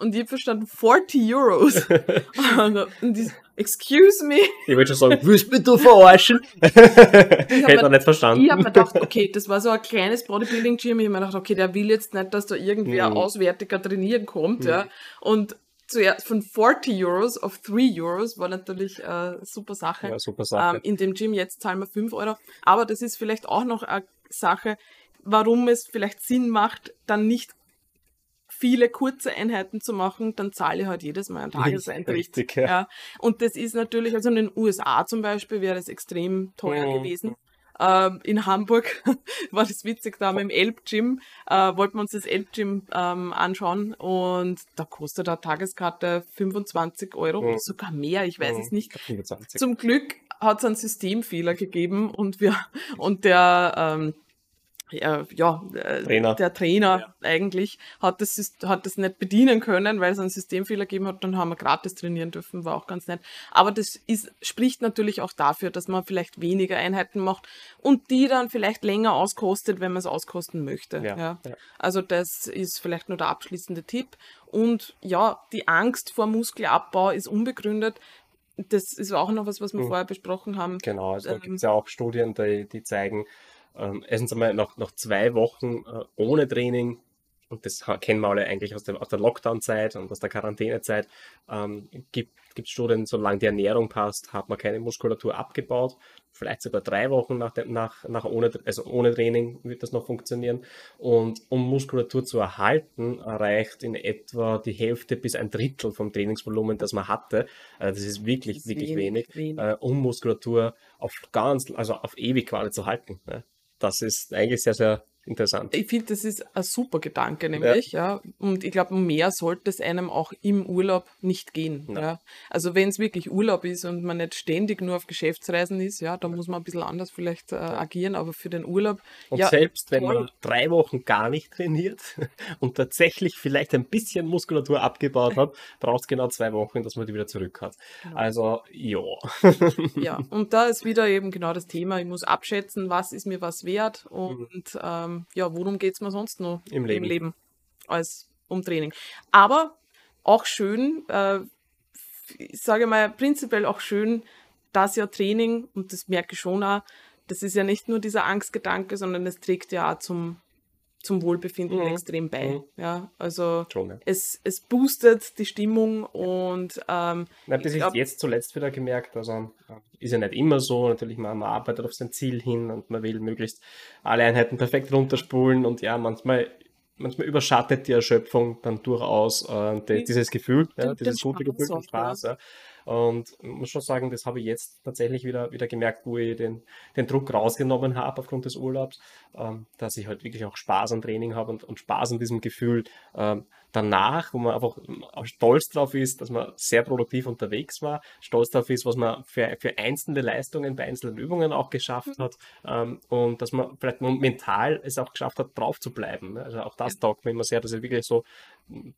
Und ich habe verstanden, 40 Euros. Und ich, excuse me.
Ich wollte schon sagen, willst da verarschen? Hätte er nicht verstanden.
Ich habe mir gedacht, okay, das war so ein kleines Bodybuilding-Gym. Ich habe mir gedacht, okay, der will jetzt nicht, dass da irgendwer
Mhm.
Auswärtiger trainieren kommt. Ja. Und zuerst von 40 Euros auf 3 Euros war natürlich eine super Sache.
ja, super Sache.
Ähm, in dem Gym jetzt zahlen wir 5 Euro. Aber das ist vielleicht auch noch eine Sache, warum es vielleicht Sinn macht, dann nicht viele kurze Einheiten zu machen, dann zahle ich halt jedes Mal einen Tageseintritt.
Richtig, ja.
Ja. Und das ist natürlich, also in den USA zum Beispiel wäre das extrem teuer
Mhm.
gewesen. Ähm, in Hamburg war das witzig, da im Elb-Gym, äh, wollten wir uns das Elb-Gym ähm, anschauen und da kostet eine Tageskarte 25 Euro
Mhm.
oder sogar mehr, ich weiß
Mhm.
es nicht.
25.
Zum Glück hat es einen Systemfehler gegeben und wir und der ähm, ja, ja äh,
Trainer.
der Trainer eigentlich hat das, hat das nicht bedienen können, weil es einen Systemfehler gegeben hat. Dann haben wir gratis trainieren dürfen, war auch ganz nett. Aber das ist, spricht natürlich auch dafür, dass man vielleicht weniger Einheiten macht und die dann vielleicht länger auskostet, wenn man es auskosten möchte.
Ja,
Ja.
ja.
Also das ist vielleicht nur der abschließende Tipp. Und ja, die Angst vor Muskelabbau ist unbegründet. Das ist auch noch was, was wir
Mhm.
vorher besprochen haben.
Genau, also da
Ähm,
gibt es ja auch Studien, die, die zeigen, ähm, erstens einmal nach, nach zwei Wochen äh, ohne Training, und das kennen wir alle eigentlich aus der, aus der Lockdown-Zeit und aus der Quarantänezeit, ähm, gibt es Studien, solange die Ernährung passt, hat man keine Muskulatur abgebaut. Vielleicht sogar drei Wochen nach, dem, nach, nach ohne, also ohne Training wird das noch funktionieren. Und um Muskulatur zu erhalten, reicht in etwa die Hälfte bis ein Drittel vom Trainingsvolumen, das man hatte. Also das ist wirklich,
Das ist
wirklich wenig
wenig.
äh, um Muskulatur auf ganz, also auf ewig quasi zu halten. Ne? Das ist eigentlich sehr, sehr interessant.
Ich finde, das ist ein super Gedanke, nämlich, ja. Und ich glaube, mehr sollte es einem auch im Urlaub nicht gehen.
Nein.
Ja. Also wenn es wirklich Urlaub ist und man nicht ständig nur auf Geschäftsreisen ist, ja, da muss man ein bisschen anders vielleicht äh, agieren, aber für den Urlaub,
Und
ja,
selbst wenn
toll.
man drei Wochen gar nicht trainiert und tatsächlich vielleicht ein bisschen Muskulatur abgebaut hat, braucht es genau zwei Wochen, dass man die wieder zurück hat.
Genau.
Also, ja.
Ja, und da ist wieder eben genau das Thema. Ich muss abschätzen, was ist mir was wert und ähm, ja, worum geht es mir sonst noch
Im Leben.
im Leben als um Training. Aber auch schön, äh, ich sage mal, prinzipiell auch schön, dass ja Training, und das merke ich schon auch, das ist ja nicht nur dieser Angstgedanke, sondern es trägt ja auch zum, zum Wohlbefinden
Mhm.
extrem bei.
Mhm.
Ja, also
Schon, ja.
es, es boostet die Stimmung und ähm,
Na, das ist jetzt zuletzt wieder gemerkt. Also äh, ist ja nicht immer so. Natürlich, man, man arbeitet auf sein Ziel hin und man will möglichst alle Einheiten perfekt runterspulen. Und ja, manchmal, manchmal überschattet die Erschöpfung dann durchaus äh, die,
Die-
dieses Gefühl, ja, dieses gute Gefühl,
auch,
Spaß. Ja. Und ich muss schon sagen, das habe ich jetzt tatsächlich wieder, wieder gemerkt, wo ich den, den Druck rausgenommen habe aufgrund des Urlaubs, ähm, dass ich halt wirklich auch Spaß am Training habe und, und Spaß an diesem Gefühl ähm, danach, wo man einfach auch stolz drauf ist, dass man sehr produktiv unterwegs war, stolz drauf ist, was man für, für einzelne Leistungen bei einzelnen Übungen auch geschafft hat ähm, und dass man vielleicht mental es auch geschafft hat, drauf zu bleiben. Also auch das taugt mir immer sehr, dass ich wirklich so,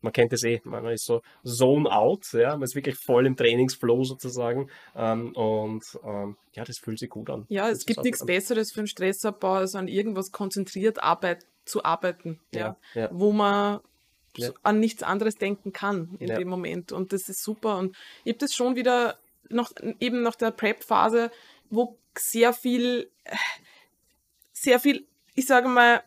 man kennt es eh, man ist so zone out, ja, man ist wirklich voll im Trainingsflow sozusagen ähm, und ähm, ja, das fühlt sich gut an.
Ja, es gibt nichts
an.
Besseres für einen Stressabbau, als an irgendwas konzentriert Arbeit zu arbeiten, ja,
Ja, ja.
wo man
Ja.
an nichts anderes denken kann in dem Moment. Und das ist super. Und ich habe das schon wieder noch eben nach der Prep-Phase, wo sehr viel, sehr viel, ich sage mal,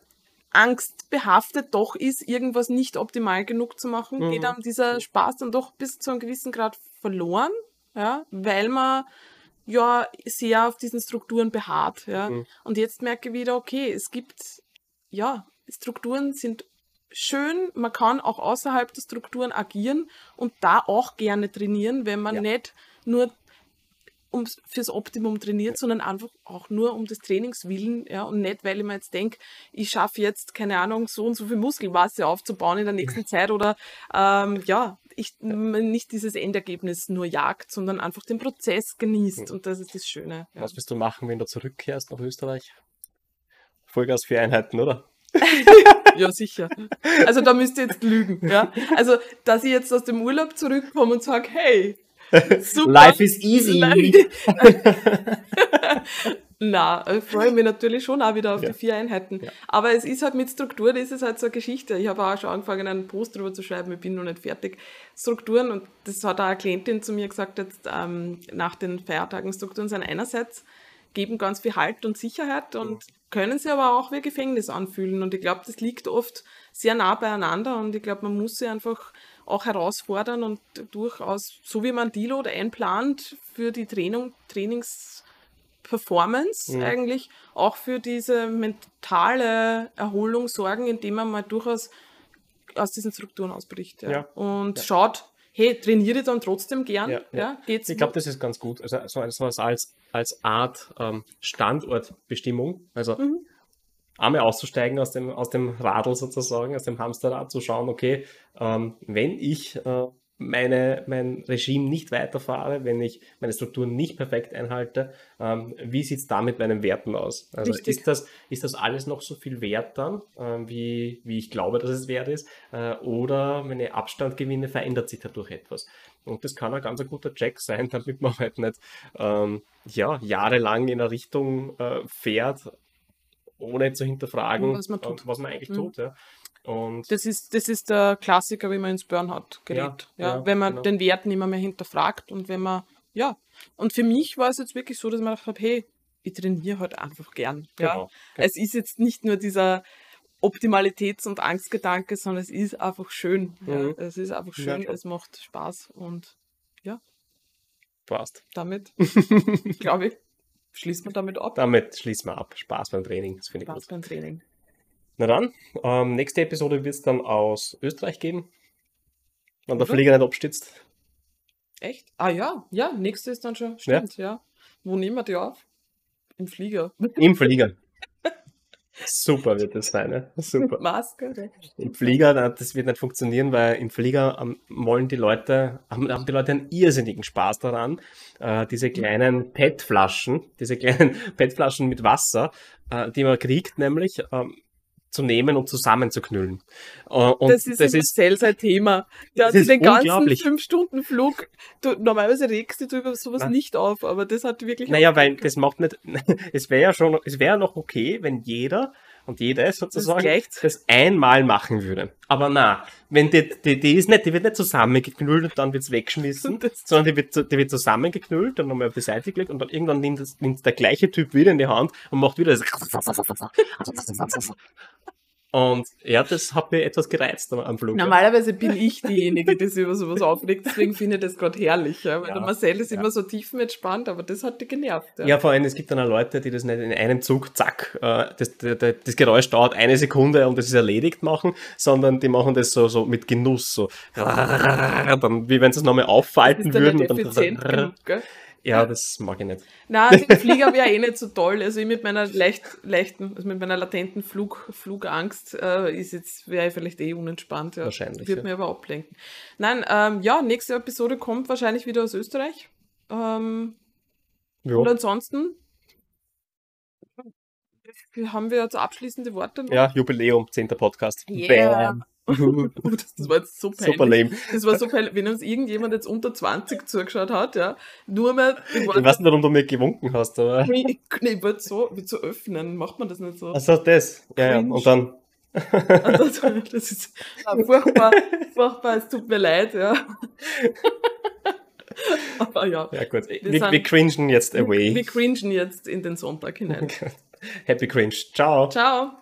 Angst behaftet doch ist, irgendwas nicht optimal genug zu machen,
Mhm.
geht einem dieser Spaß dann doch bis zu einem gewissen Grad verloren, ja, weil man ja sehr auf diesen Strukturen beharrt, ja.
Mhm.
Und jetzt merke ich wieder, okay, es gibt, ja, Strukturen sind schön, man kann auch außerhalb der Strukturen agieren und da auch gerne trainieren, wenn man
Ja.
nicht nur ums, fürs Optimum trainiert, sondern einfach auch nur um des Trainings willen, ja, und nicht, weil ich mir jetzt denke, ich schaffe jetzt, keine Ahnung, so und so viel Muskelmasse aufzubauen in der nächsten Zeit oder ähm, ja, ich nicht dieses Endergebnis nur jagt, sondern einfach den Prozess genießt und das ist das Schöne. Ja.
Was wirst du machen, wenn du zurückkehrst nach Österreich? Vollgas vier Einheiten, oder?
Ja, sicher. Also da müsst ihr jetzt lügen. Ja? Also, dass ich jetzt aus dem Urlaub zurückkomme und sage, hey, super.
Life is easy.
Na, ich freue mich natürlich schon auch wieder auf
Ja.
die vier Einheiten.
Ja.
Aber es ist halt mit Struktur, das ist halt so eine Geschichte. Ich habe auch schon angefangen, einen Post drüber zu schreiben, ich bin noch nicht fertig. Strukturen, und das hat auch eine Klientin zu mir gesagt, jetzt ähm, nach den Feiertagen, Strukturen sind einerseits, geben ganz viel Halt und Sicherheit und können sie aber auch wie Gefängnis anfühlen. Und ich glaube, das liegt oft sehr nah beieinander und ich glaube, man muss sie einfach auch herausfordern und durchaus, so wie man Deload einplant für die Training, Trainingsperformance
Mhm.
eigentlich, auch für diese mentale Erholung sorgen, indem man mal durchaus aus diesen Strukturen ausbricht. Ja.
Ja.
Und
Ja.
schaut, hey, trainiere dann trotzdem gern.
Ja,
Ja. Geht's
Ich glaube, das ist ganz gut. Also so, als als Art ähm, Standortbestimmung. Also
Mhm.
Einmal auszusteigen aus dem, aus dem Radl sozusagen, aus dem Hamsterrad, zu schauen, okay, ähm, wenn ich äh, meine, mein Regime nicht weiterfahre, wenn ich meine Strukturen nicht perfekt einhalte, ähm, wie sieht es da mit meinen Werten aus? Also
Richtig.
ist das, ist das alles noch so viel wert dann, ähm, wie, wie ich glaube, dass es wert ist? Äh, oder wenn ich Abstand gewinne, verändert sich dadurch etwas? Und das kann ein ganz guter Check sein, damit man halt nicht ähm, ja, jahrelang in eine Richtung äh, fährt, ohne zu hinterfragen,
Was man tut.
äh, was man eigentlich
Mhm.
tut. Ja. Und
Das ist, das ist der Klassiker, wie man ins Burnout gerät.
Ja,
Ja,
ja,
wenn man
genau.
den Wert nicht mehr, mehr hinterfragt und wenn man, ja. Und für mich war es jetzt wirklich so, dass ich mir gedacht habe, hey, ich trainiere halt einfach gern. Ja.
Genau.
Es ist jetzt nicht nur dieser Optimalitäts- und Angstgedanke, sondern es ist einfach schön. Ja.
Mhm.
Es ist einfach
Ja,
schön,
schon.
es macht Spaß und
passt.
damit, glaube ich, schließt man damit ab.
Damit schließen wir ab. Spaß beim Training, das finde ich
Spaß
gut.
beim Training.
Na dann, ähm, nächste Episode wird es dann aus Österreich geben. Wenn der
Oder?
Flieger nicht abstützt.
Echt? Ah ja, ja, nächste ist dann schon, stimmt, ja. Wo nehmen wir die auf? Im Flieger.
Im Flieger. Super wird das sein, ne? Super.
Mit Maske.
Im Flieger, das wird nicht funktionieren, weil im Flieger ähm, wollen die Leute, haben, haben die Leute einen irrsinnigen Spaß daran, äh, diese kleinen PET-Flaschen, diese kleinen PET-Flaschen mit Wasser, äh, die man kriegt, nämlich ähm, zu nehmen und zusammenzuknüllen. Äh, und
das ist das ist sein Thema. Der
Das
hat
ist
den ganzen fünf Stunden Flug. Du, normalerweise regst du über sowas
Nein.
nicht auf, aber das hat wirklich.
Naja, weil das macht nicht, es wäre ja schon, es wäre noch okay, wenn jeder und jede sozusagen
gleich-
das einmal machen würde. Aber na, wenn die, die, die ist nicht, die wird nicht zusammengeknüllt und dann wird's weggeschmissen,
Das-
sondern die wird, die wird zusammengeknüllt, dann nochmal auf die Seite gelegt und dann irgendwann nimmt, das, nimmt der gleiche Typ wieder in die Hand und macht wieder das. Und ja, das hat mich etwas gereizt am- am Flug.
Normalerweise bin ich diejenige, die sich über sowas aufregt, deswegen finde ich das gerade herrlich. Ja? Weil
Ja,
der Marcel ist
ja.
immer so tiefenentspannt, aber das hat dich genervt. Ja.
Ja, vor allem, es gibt dann auch Leute, die das nicht in einem Zug, zack, äh, das, das, das Geräusch dauert eine Sekunde und das ist erledigt machen, sondern die machen das so, so mit Genuss, so, dann, wie wenn sie es nochmal auffalten würden.
nicht effizient genug, gell?
Ja, das mag ich nicht.
Nein, im Flieger wäre eh nicht so toll. Also ich mit meiner leicht, leichten, also mit meiner latenten Flug, Flugangst äh, ist jetzt, wäre ich vielleicht eh unentspannt. Ja.
Wahrscheinlich,
Wird
ja.
mir aber ablenken. Nein, ähm, ja, nächste Episode kommt wahrscheinlich wieder aus Österreich. Ähm,
Ja,
Und ansonsten haben wir jetzt abschließende Worte noch.
ja
Jubiläum.
Jubiläum, 10. Podcast.
Yeah.
Bam.
das, war jetzt so peinlich.
Super lame.
Das war so peinlich, wenn uns irgendjemand jetzt unter 20 zugeschaut hat, ja, nur mehr
Ich
Worte
weiß nicht, warum du mir gewunken hast, aber.
Nee, ich wollte so, will so öffnen, macht man das nicht so?
Also das. Ja, ja. Und dann.
Das, das ist ah, furchtbar, furchtbar, es tut mir leid, ja. Aber ja,
Ja, gut.
Wir
Wir,
sind-
wir cringen jetzt
wir,
away.
wir cringen jetzt in den Sonntag hinein.
Happy Cringe. Ciao.
Ciao.